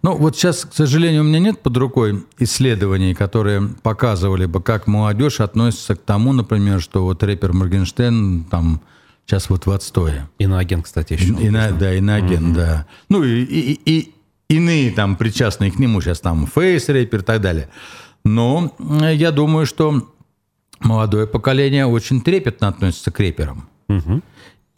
Ну, вот сейчас, к сожалению, у меня нет под рукой исследований, которые показывали бы, как молодежь относится к тому, например, что вот рэпер Моргенштерн там сейчас вот в отстое. Иноагент, кстати, еще. Ино, да, иноагент, угу. да. Ну, и, и, и иные там причастные к нему сейчас там фейс-рэпер и так далее. Но я думаю, что молодое поколение очень трепетно относится к рэперам. Угу.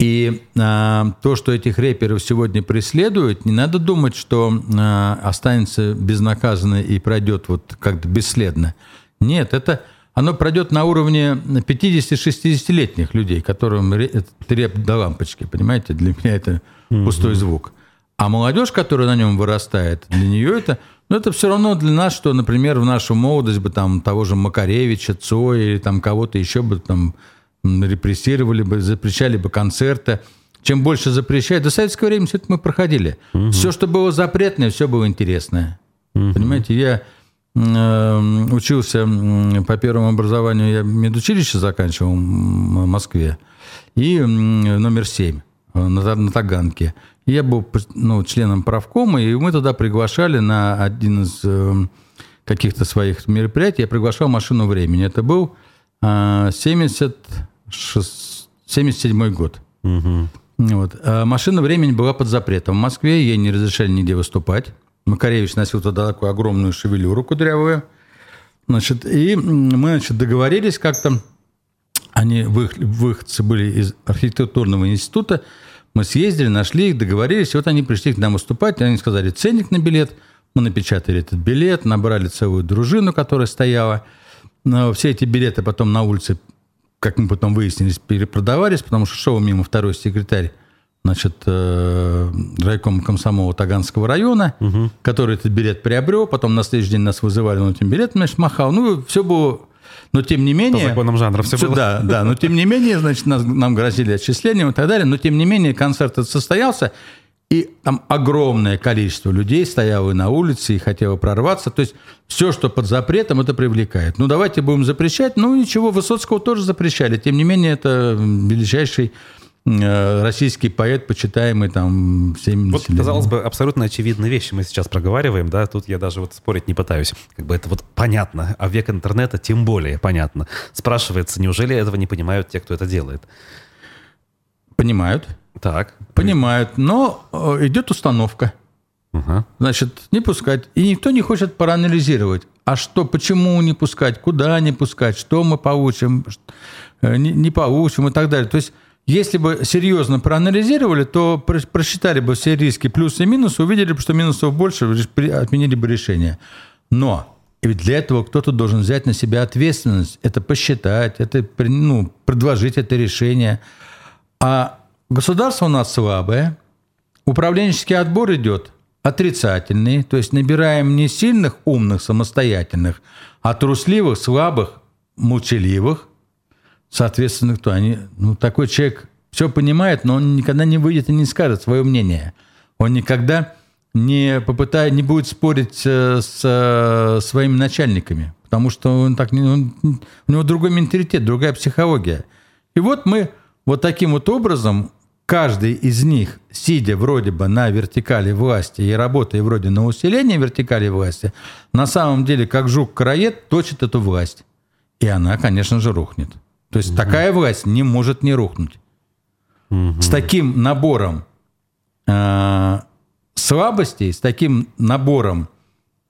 И а, то, что этих рэперов сегодня преследуют, не надо думать, что а, останется безнаказанно и пройдет вот как-то бесследно. Нет, это оно пройдет на уровне 50-60-летних людей, которым рэп до лампочки, понимаете? Для меня это пустой звук. А молодежь, которая на нем вырастает, для нее это, ну, это все равно для нас, что, например, в нашу молодость бы там того же Макаревича, Цоя или там кого-то еще бы там репрессировали бы, запрещали бы концерты. Чем больше запрещают, до советского времени все это мы проходили. Угу. Все, что было запретное, все было интересное. Угу. Понимаете, я э, учился по первому образованию, я медучилище заканчивал в Москве, и номер 7 э, на, на Таганке. Я был ну, членом правкома, и мы туда приглашали на один из э, каких-то своих мероприятий, я приглашал машину времени. Это был 70 э, 1977 год. Угу. Вот. А машина времени была под запретом. В Москве ей не разрешали нигде выступать. Макаревич носил туда такую огромную шевелюру кудрявую. Значит, и мы значит, договорились как-то, они выходцы были из архитектурного института, мы съездили, нашли их, договорились, и вот они пришли к нам выступать, и они сказали ценник на билет, мы напечатали этот билет, набрали целую дружину, которая стояла. Но все эти билеты потом на улице как мы потом выяснились, перепродавались, потому что шел мимо второй секретарь значит, э, райкома комсомола Таганского района, угу. который этот билет приобрел, потом на следующий день нас вызывали, он этим билетом, значит, махал. Ну, все было... Но тем не менее... По законам жанра все, все было. Да, да, но тем не менее, значит, нас, нам грозили отчислением и так далее, но тем не менее концерт состоялся, и там огромное количество людей стояло на улице и хотело прорваться. То есть все, что под запретом, это привлекает. Ну, давайте будем запрещать. Ну, ничего, Высоцкого тоже запрещали. Тем не менее, это величайший э, российский поэт, почитаемый там всеми Вот, казалось бы, абсолютно очевидные вещи мы сейчас проговариваем, да, тут я даже вот спорить не пытаюсь. Как бы это вот понятно, а век интернета тем более понятно. Спрашивается, неужели этого не понимают те, кто это делает? Понимают. Так. Понимают, но э, идет установка. Угу. Значит, не пускать. И никто не хочет проанализировать. А что, почему не пускать, куда не пускать, что мы получим, э, не, не получим и так далее. То есть, если бы серьезно проанализировали, то просчитали бы все риски плюсы и минусы, увидели бы, что минусов больше, отменили бы решение. Но и ведь для этого кто-то должен взять на себя ответственность, это посчитать, это ну, предложить это решение. А Государство у нас слабое, управленческий отбор идет отрицательный, то есть набираем не сильных, умных, самостоятельных, а трусливых, слабых, молчаливых. Соответственно, кто они? Ну, такой человек все понимает, но он никогда не выйдет и не скажет свое мнение. Он никогда не попытает, не будет спорить э, с э, своими начальниками, потому что он так, он, у него другой менталитет, другая психология. И вот мы вот таким вот образом каждый из них, сидя вроде бы на вертикали власти и работая вроде на усиление вертикали власти, на самом деле, как жук-караед, точит эту власть. И она, конечно же, рухнет. То есть угу. такая власть не может не рухнуть. Угу. С таким набором э, слабостей, с таким набором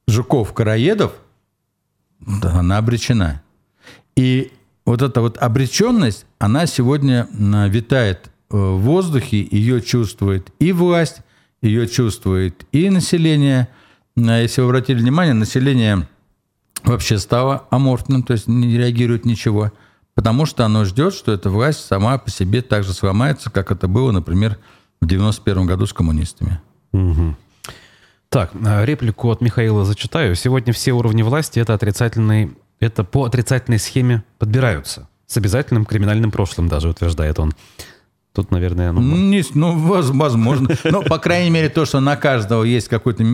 жуков-караедов, да, она обречена. И вот эта вот обреченность, она сегодня витает в воздухе, ее чувствует и власть, ее чувствует и население. если вы обратили внимание, население вообще стало аморфным, то есть не реагирует ничего, потому что оно ждет, что эта власть сама по себе так же сломается, как это было, например, в 91 году с коммунистами. Угу. Так, э, реплику от Михаила зачитаю. Сегодня все уровни власти это отрицательный, это по отрицательной схеме подбираются. С обязательным криминальным прошлым даже, утверждает он. Тут, наверное, ну... Не, ну, возможно. Но, по крайней мере, то, что на каждого есть какой-то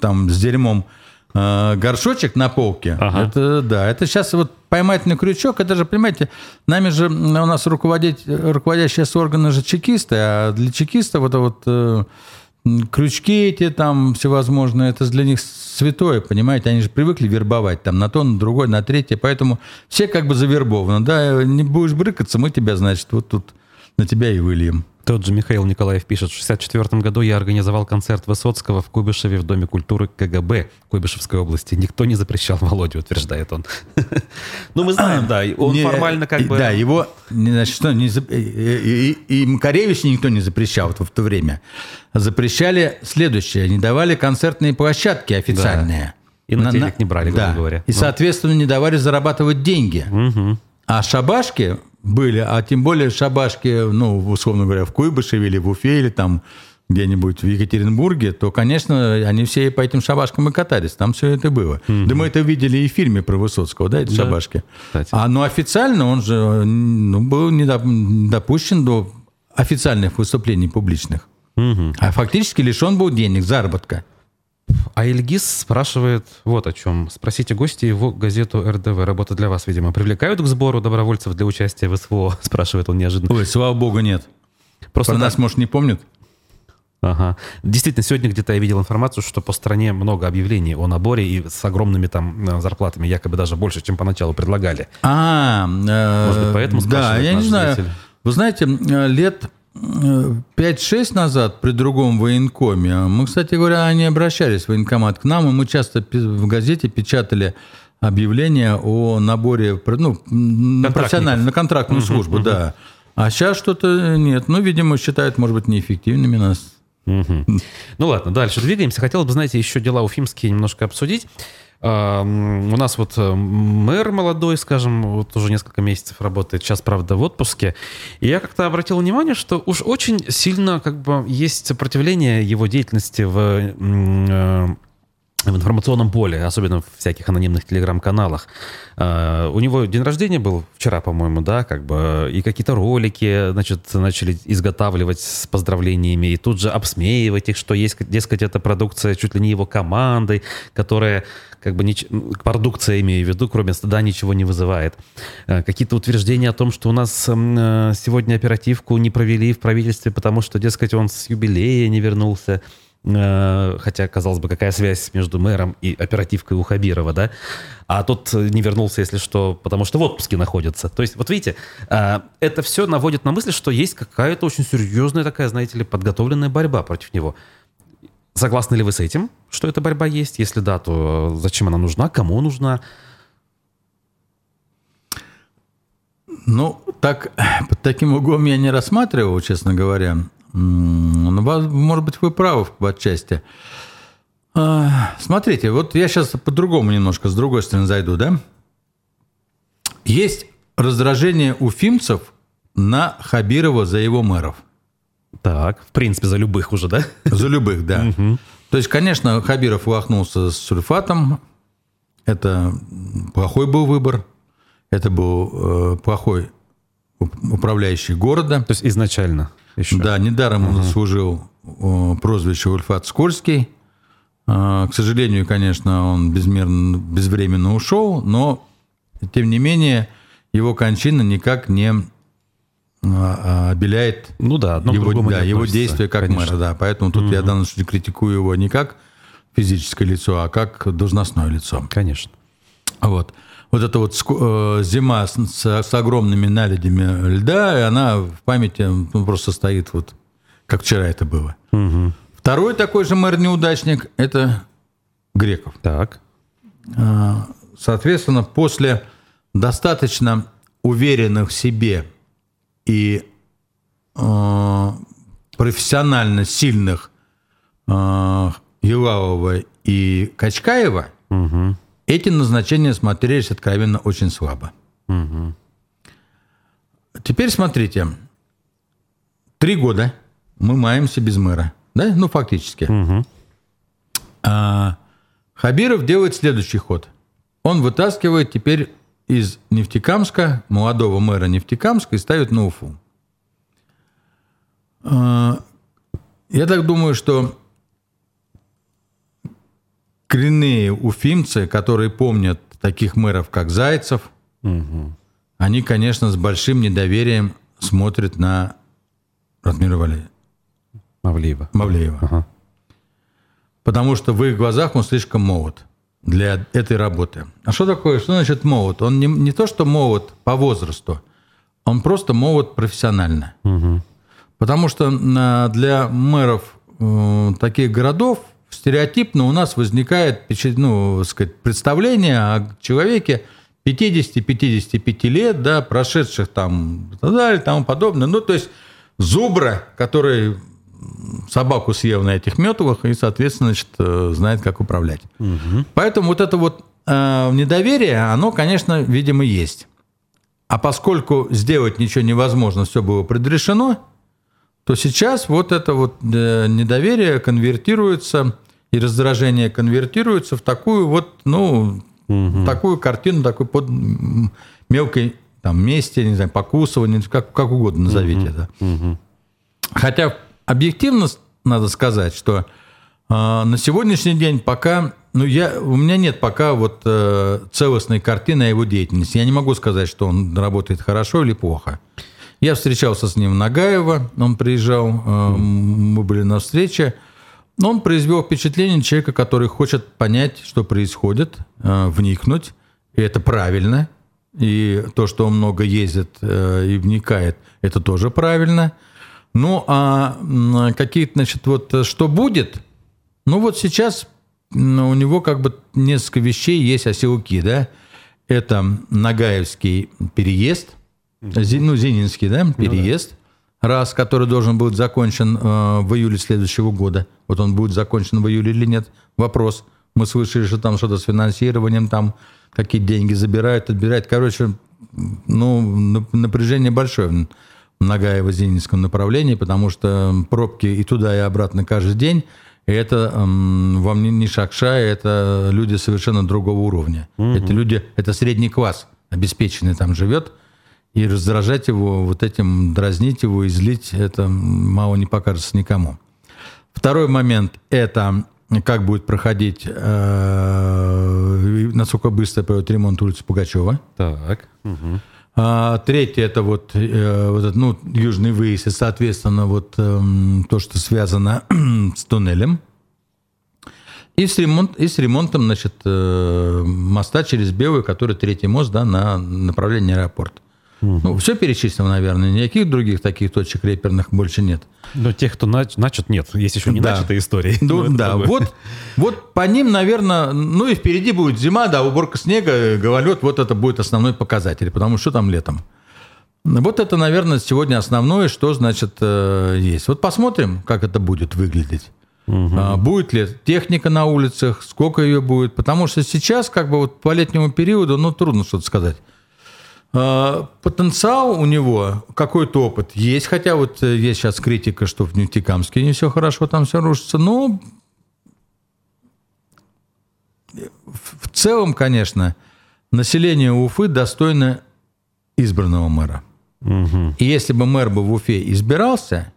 там с дерьмом э, горшочек на полке, ага. это да. Это сейчас вот поймать на крючок, это же, понимаете, нами же, у нас руководить, руководящие органы же чекисты, а для чекиста вот, вот э, крючки эти там всевозможные, это для них святое, понимаете, они же привыкли вербовать там на то, на другой, на третье, поэтому все как бы завербованы, да, не будешь брыкаться, мы тебя, значит, вот тут на тебя и выльем. Тот же Михаил Николаев пишет, в 1964 году я организовал концерт Высоцкого в Куйбышеве в Доме культуры КГБ Куйбышевской области. Никто не запрещал Володю, утверждает он. Ну, мы знаем, да, он формально как бы... Да, его, значит, что, и Макаревич никто не запрещал в то время. Запрещали следующее, они давали концертные площадки официальные. И на телек не брали, грубо говоря. И, соответственно, не давали зарабатывать деньги. А шабашки были, а тем более шабашки, ну, условно говоря, в Куйбышеве или в Уфе, или там где-нибудь в Екатеринбурге, то, конечно, они все по этим шабашкам и катались. Там все это было. Mm-hmm. Да мы это видели и в фильме про Высоцкого, да, эти да. шабашки. Кстати. А, ну, официально он же ну, был не допущен до официальных выступлений публичных. Mm-hmm. А фактически лишен был денег, заработка. А Ильгиз спрашивает вот о чем. Спросите гости его газету РДВ. Работа для вас, видимо. Привлекают к сбору добровольцев для участия в СВО? Спрашивает он неожиданно. Ой, слава богу, нет. Просто Про так... нас, может, не помнят? Ага. Действительно, сегодня где-то я видел информацию, что по стране много объявлений о наборе и с огромными там э, зарплатами, якобы даже больше, чем поначалу предлагали. А, э, Может быть, поэтому Да, я не знаю. Вы знаете, э, лет 5-6 назад при другом военкоме, мы, кстати говоря, они обращались в военкомат к нам, и мы часто в газете печатали объявление о наборе ну, на профессиональную, на контрактную службу, угу. да. А сейчас что-то нет. Ну, видимо, считают, может быть, неэффективными нас. Угу. Ну ладно, дальше двигаемся. Хотел бы, знаете, еще дела уфимские немножко обсудить. У нас вот э, мэр молодой, скажем, вот уже несколько месяцев работает, сейчас, правда, в отпуске. И я как-то обратил внимание, что уж очень сильно как бы есть сопротивление его деятельности в э, в информационном поле, особенно в всяких анонимных телеграм-каналах. Uh, у него день рождения был вчера, по-моему, да, как бы, и какие-то ролики, значит, начали изготавливать с поздравлениями, и тут же обсмеивать их, что есть, дескать, эта продукция чуть ли не его командой, которая, как бы, нич... продукция, имею в виду, кроме стыда, ничего не вызывает. Uh, какие-то утверждения о том, что у нас uh, сегодня оперативку не провели в правительстве, потому что, дескать, он с юбилея не вернулся. Э, хотя, казалось бы, какая связь между мэром и оперативкой у Хабирова, да? А тот не вернулся, если что, потому что в отпуске находится. То есть, вот видите, э, это все наводит на мысль, что есть какая-то очень серьезная такая, знаете ли, подготовленная борьба против него. Согласны ли вы с этим, что эта борьба есть? Если да, то зачем она нужна, кому нужна? Ну, так, под таким углом я не рассматривал, честно говоря. Ну, может быть, вы правы в отчасти. А, смотрите, вот я сейчас по-другому немножко, с другой стороны зайду, да? Есть раздражение уфимцев на Хабирова за его мэров. Так, в принципе, за любых уже, да? За любых, да. Угу. То есть, конечно, Хабиров лохнулся с сульфатом. Это плохой был выбор. Это был э, плохой управляющий города. То есть изначально? Еще. Да, недаром угу. он заслужил прозвище Ульфат Скользкий. А, к сожалению, конечно, он безмерно, безвременно ушел, но, тем не менее, его кончина никак не а, а, обеляет ну да, его, да, его действия как конечно. мэра. Да. Поэтому тут угу. я в данном случае критикую его не как физическое лицо, а как должностное лицо. Конечно. Вот вот эта вот э, зима с, с, с огромными наледями льда, и она в памяти ну, просто стоит вот, как вчера это было. Угу. Второй такой же мэр-неудачник – это Греков. Так. А, соответственно, после достаточно уверенных в себе и э, профессионально сильных э, Елавова и Качкаева, Угу. Эти назначения смотрелись откровенно очень слабо. Угу. Теперь смотрите. Три года мы маемся без мэра. Да? Ну, фактически. Угу. А Хабиров делает следующий ход. Он вытаскивает теперь из Нефтекамска, молодого мэра Нефтекамска, и ставит на Уфу. А, Я так думаю, что коренные уфимцы, которые помнят таких мэров, как Зайцев, Угу. они, конечно, с большим недоверием смотрят на Радмира Валеева. Мавлиева. Мавлеева. Ага. Потому что в их глазах он слишком молод для этой работы. А что такое, что значит молод? Он не, не то, что молод по возрасту, он просто молод профессионально. Угу. Потому что на- для мэров э, таких городов стереотипно у нас возникает ну, сказать, представление о человеке 50-55 лет, да, прошедших там и так далее, тому подобное. Ну, то есть зубра, который собаку съел на этих метовых и, соответственно, значит, э, знает, как управлять. Поэтому вот это вот э, недоверие, оно, конечно, видимо, есть. А поскольку сделать ничего невозможно, все было предрешено, то сейчас вот это вот э, недоверие конвертируется и раздражение конвертируется в такую вот, ну, такую картину, такой под мелкой там месте, не знаю, покусывание, как, как угодно назовите это. Хотя объективно надо сказать, что э, на сегодняшний день пока, ну я, у меня нет пока вот э, целостной картины о его деятельности. Я не могу сказать, что он работает хорошо или плохо. Я встречался с ним в Нагаево, он приезжал, э, мы были на встрече. Но он произвел впечатление человека, который хочет понять, что происходит, э, вникнуть, и это правильно. И то, что он много ездит э, и вникает, это тоже правильно. Ну, а какие-то, значит, вот э, что будет? Ну, вот сейчас у него как бы несколько вещей есть оселки, да? Это Нагаевский переезд, ну, Зининский, да, переезд, раз, который должен быть закончен э, в июле следующего года. Вот он будет закончен в июле или нет? Вопрос. Мы слышали, что там что-то с финансированием, там какие деньги забирают, отбирают. Короче, ну, нап- напряжение большое в Нагаево-Зининском направлении, потому что пробки и туда, и обратно каждый день. И это м, вам не, не шакша, это люди совершенно другого уровня. Это люди, это средний класс обеспеченный там живет. И раздражать его, вот этим дразнить его и злить, это мало не покажется никому. Второй момент – это как будет проходить, э, насколько быстро пойдет ремонт улицы Пугачева. Так. Мгм. А, третье это вот, э, вот этот, ну, южный выезд, и, соответственно, вот эм, то, что связано с туннелем. И с, ремонт, и с ремонтом, значит, э, моста через Белую, который третий мост, да, на направлении Ну, все перечислено, наверное, никаких других таких точек реперных больше нет. Но тех, кто нач- начат, нет. Есть еще не Да. начатые истории. Ну, да, другое. вот, вот по ним, наверное, ну и впереди будет зима, да, уборка снега, гололед, вот это будет основной показатель, потому что там летом. Вот это, наверное, сегодня основное, что, значит, э, есть. Вот посмотрим, как это будет выглядеть. А, Будет ли техника на улицах, сколько ее будет, потому что сейчас, как бы вот по летнему периоду, ну, трудно что-то сказать. А, Потенциал у него, какой-то опыт есть, хотя вот э, есть сейчас критика, что в Нефтекамске не все хорошо, там все рушится, но в целом, конечно, население Уфы достойно избранного мэра. Мгм. И если бы мэр бы в Уфе избирался,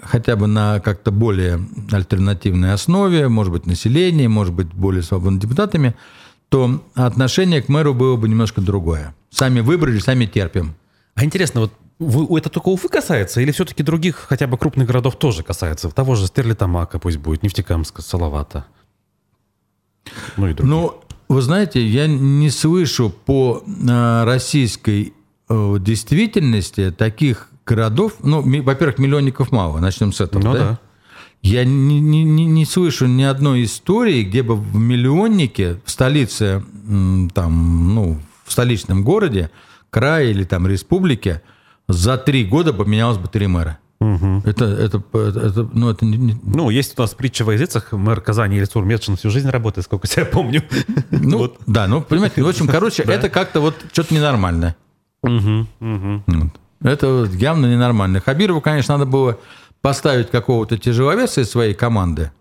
хотя бы на как-то более альтернативной основе, может быть, население, может быть, более свободными депутатами, то отношение к мэру было бы немножко другое. Сами выбрали, сами терпим. А интересно, вот вы- это только Уфы касается, или все-таки других хотя бы крупных городов тоже касается? Того же Стерлитамака пусть будет, Нефтекамска, Салавата. Ну и других. Ну, вы знаете, я не слышу по э, российской э, действительности таких городов. Ну, ми- во-первых, миллионников мало, начнем с этого. Ну да? да. Я не, не- не- слышу ни одной истории, где бы в миллионнике, в столице, там, ну, в столичном городе, крае или там республике, за три года поменялось бы три мэра. Угу. Это, это, это, ну, это не... ну, есть у нас притча во языцах, мэр Казани Ильсур Медшин всю жизнь работает, сколько себя помню. Ну, вот. да, ну, понимаете, в общем, короче, это как-то вот что-то ненормальное. Угу, угу. Вот. Это явно ненормально. Хабирову, конечно, надо было поставить какого-то тяжеловеса из своей команды,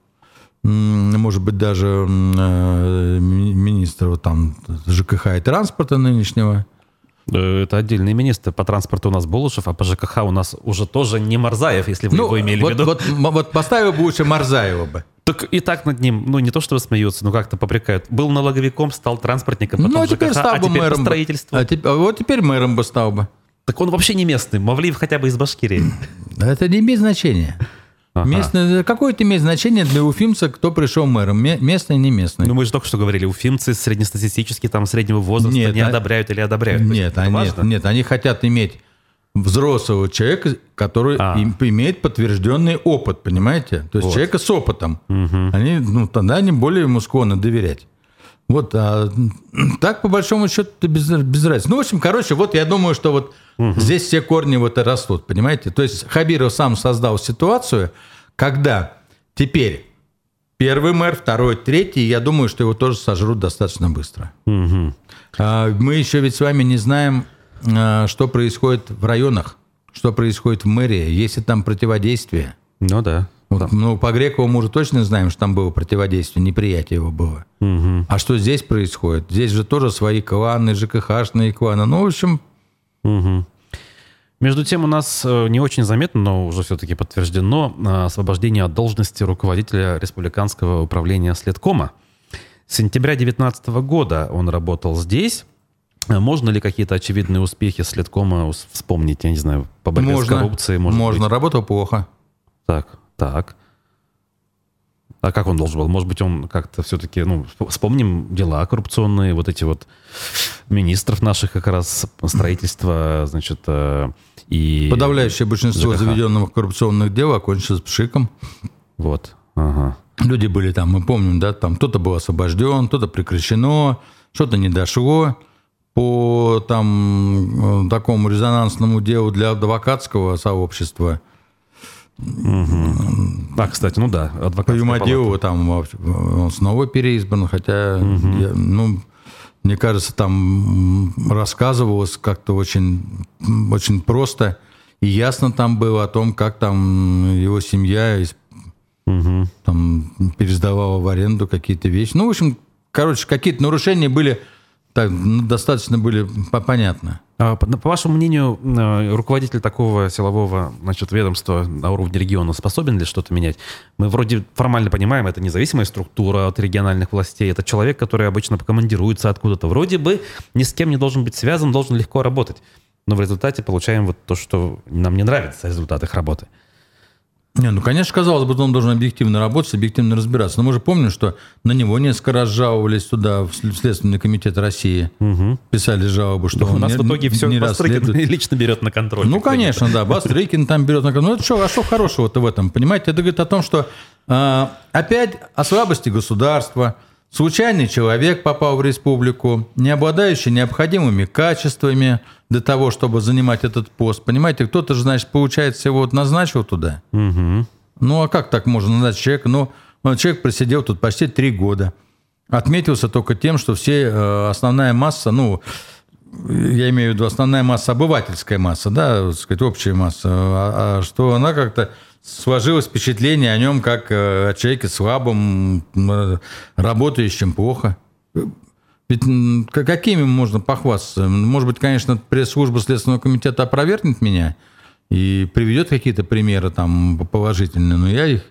может быть, даже э, министра там, ЖКХ и транспорта нынешнего. Э, это отдельный министр. По транспорту у нас Болушев, а по ЖКХ у нас уже тоже не Марзаев, если вы ну, его имели вот, в виду. Вот, вот поставил бы лучше Марзаева бы. Так и так над ним, ну не то чтобы смеются, но как-то попрекают. Был налоговиком, стал транспортником, потом ну, а теперь ЖКХ, стал а бы теперь мэром по строительству. А, теперь, а вот теперь мэром бы стал бы. Так он вообще не местный. Мавлиев хотя бы из Башкирии. Это не имеет значения. Ага. Местное, какое это имеет значение для уфимца, кто пришел мэром? Местный, не местный? Ну, мы же только что говорили, уфимцы среднестатистически там среднего возраста нет, не а... одобряют или одобряют. Нет, они, нет, нет, они хотят иметь взрослого человека, который а. имеет подтвержденный опыт, понимаете? То есть вот. человека с опытом. Угу. Они, ну, тогда они более ему склонны доверять. Вот, а так, по большому счету, без, без разницы. Ну, в общем, короче, вот я думаю, что вот угу. здесь все корни вот и растут, понимаете? То есть Хабиров сам создал ситуацию, когда теперь первый мэр, второй, третий, я думаю, что его тоже сожрут достаточно быстро. Угу. А, мы еще ведь с вами не знаем, а, что происходит в районах, что происходит в мэрии, есть ли там противодействие. Ну да. Вот, ну, по Грекову мы уже точно знаем, что там было противодействие, неприятие его было. Угу. А что здесь происходит? Здесь же тоже свои кланы, ЖКХшные кланы. Ну, в общем... Угу. Между тем у нас э, не очень заметно, но уже все-таки подтверждено э, освобождение от должности руководителя Республиканского управления Следкома. С сентября 2019 года он работал здесь. Можно ли какие-то очевидные успехи Следкома вспомнить, я не знаю, по борьбе можно, с коррупцией? Может можно, быть? работал плохо. Так, так. А как он должен был? Может быть, он как-то все-таки, ну, вспомним дела коррупционные, вот эти вот министров наших как раз строительства, значит, э, и... Подавляющее большинство ЖКХ. заведенных коррупционных дел окончилось пшиком. Вот, ага. Люди были там, мы помним, да, там кто-то был освобожден, кто-то прекращено, что-то не дошло по там э, такому резонансному делу для адвокатского сообщества – Угу. А, кстати, ну да, адвокат. Юмадеева там он снова переизбран, хотя, угу. я, ну, мне кажется, там рассказывалось как-то очень, очень просто и ясно там было о том, как там его семья угу. там пересдавала в аренду какие-то вещи. Ну, в общем, короче, какие-то нарушения были так, ну, достаточно были понятны. А, по, по вашему мнению, э, руководитель такого силового значит, ведомства на уровне региона способен ли что-то менять? Мы вроде формально понимаем, это независимая структура от региональных властей, это человек, который обычно командируется откуда-то. Вроде бы ни с кем не должен быть связан, должен легко работать. Но в результате получаем вот то, что нам не нравится, результат их работы. Не, ну, конечно, казалось бы, он должен объективно работать, объективно разбираться. Но мы же помним, что на него несколько раз жаловались туда, в Следственный комитет России. Угу. Писали жалобы, что да, он У нас не, в итоге все не Бастрыкин лично берет на контроль. Ну, конечно, да, Бастрыкин там берет на контроль. Ну, это что, а что хорошего-то в этом? Понимаете, это говорит о том, что э, опять о слабости государства, Случайный человек попал в республику, не обладающий необходимыми качествами для того, чтобы занимать этот пост. Понимаете, кто-то же, значит, получается, его вот назначил туда. Угу. Ну, а как так можно назначить человека? Ну, человек просидел тут почти три года. Отметился только тем, что все э, основная масса, ну, я имею в виду основная масса, обывательская масса, да, так сказать, общая масса, а, а что она как-то сложилось впечатление о нем как э, о человеке слабом, работающем плохо. Ведь какими можно похвастаться? Может быть, конечно, пресс-служба Следственного комитета опровергнет меня и приведет какие-то примеры там положительные, но я их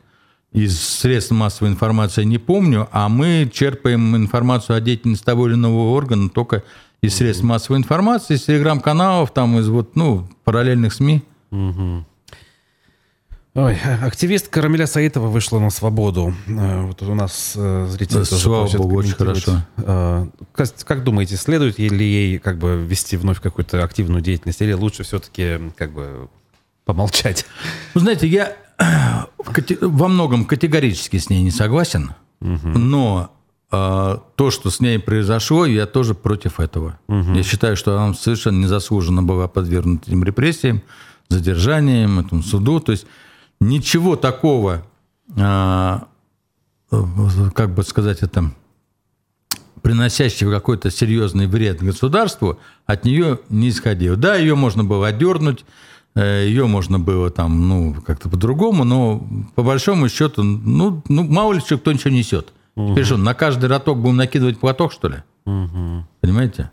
из средств массовой информации не помню, а мы черпаем информацию о деятельности того или иного органа только из средств массовой информации, из телеграм-каналов, там, из вот, ну, параллельных СМИ. Угу. Ой, активист Карамиля Саитова вышла на свободу. Э, вот у нас э, зрители да, тоже Слава Богу, очень хорошо. Э, как, как думаете, следует ли ей как бы вести вновь какую-то активную деятельность, или лучше все-таки как бы помолчать? Вы знаете, я во многом категорически с ней не согласен, угу. но то, что с ней произошло, я тоже против этого. Угу. Я считаю, что она совершенно незаслуженно была подвергнута этим репрессиям задержаниям, этому суду. То есть ничего такого, а, как бы сказать это, приносящего какой-то серьезный вред государству, от нее не исходило. Да, ее можно было отдернуть, э, ее можно было там, ну, как-то по-другому, но по большому счету, ну, ну мало ли что кто ничего несет. Угу. Теперь что, на каждый роток будем накидывать платок, что ли? Угу. Понимаете?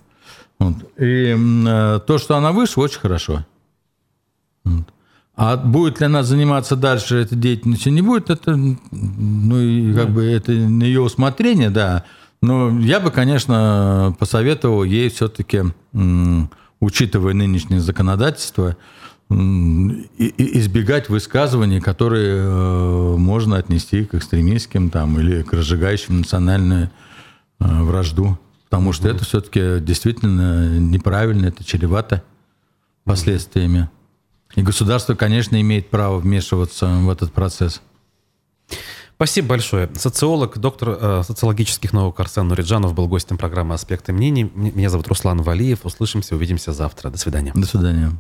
Вот. И э, то, что она вышла, очень хорошо. Вот. А будет ли она заниматься дальше этой деятельностью, не будет, это, ну, и как бы это на ее усмотрение, да. Но я бы, конечно, посоветовал ей все-таки, учитывая нынешнее законодательство, избегать высказываний, которые э, можно отнести к экстремистским там, или к разжигающим национальную э, вражду. Потому что это все-таки действительно неправильно, это чревато последствиями. И государство, конечно, имеет право вмешиваться в этот процесс. Спасибо большое. Социолог, доктор э, социологических наук Арсен Нуриджанов был гостем программы «Аспекты мнений». Меня зовут Руслан Валиев. Услышимся, увидимся завтра. До свидания. До свидания.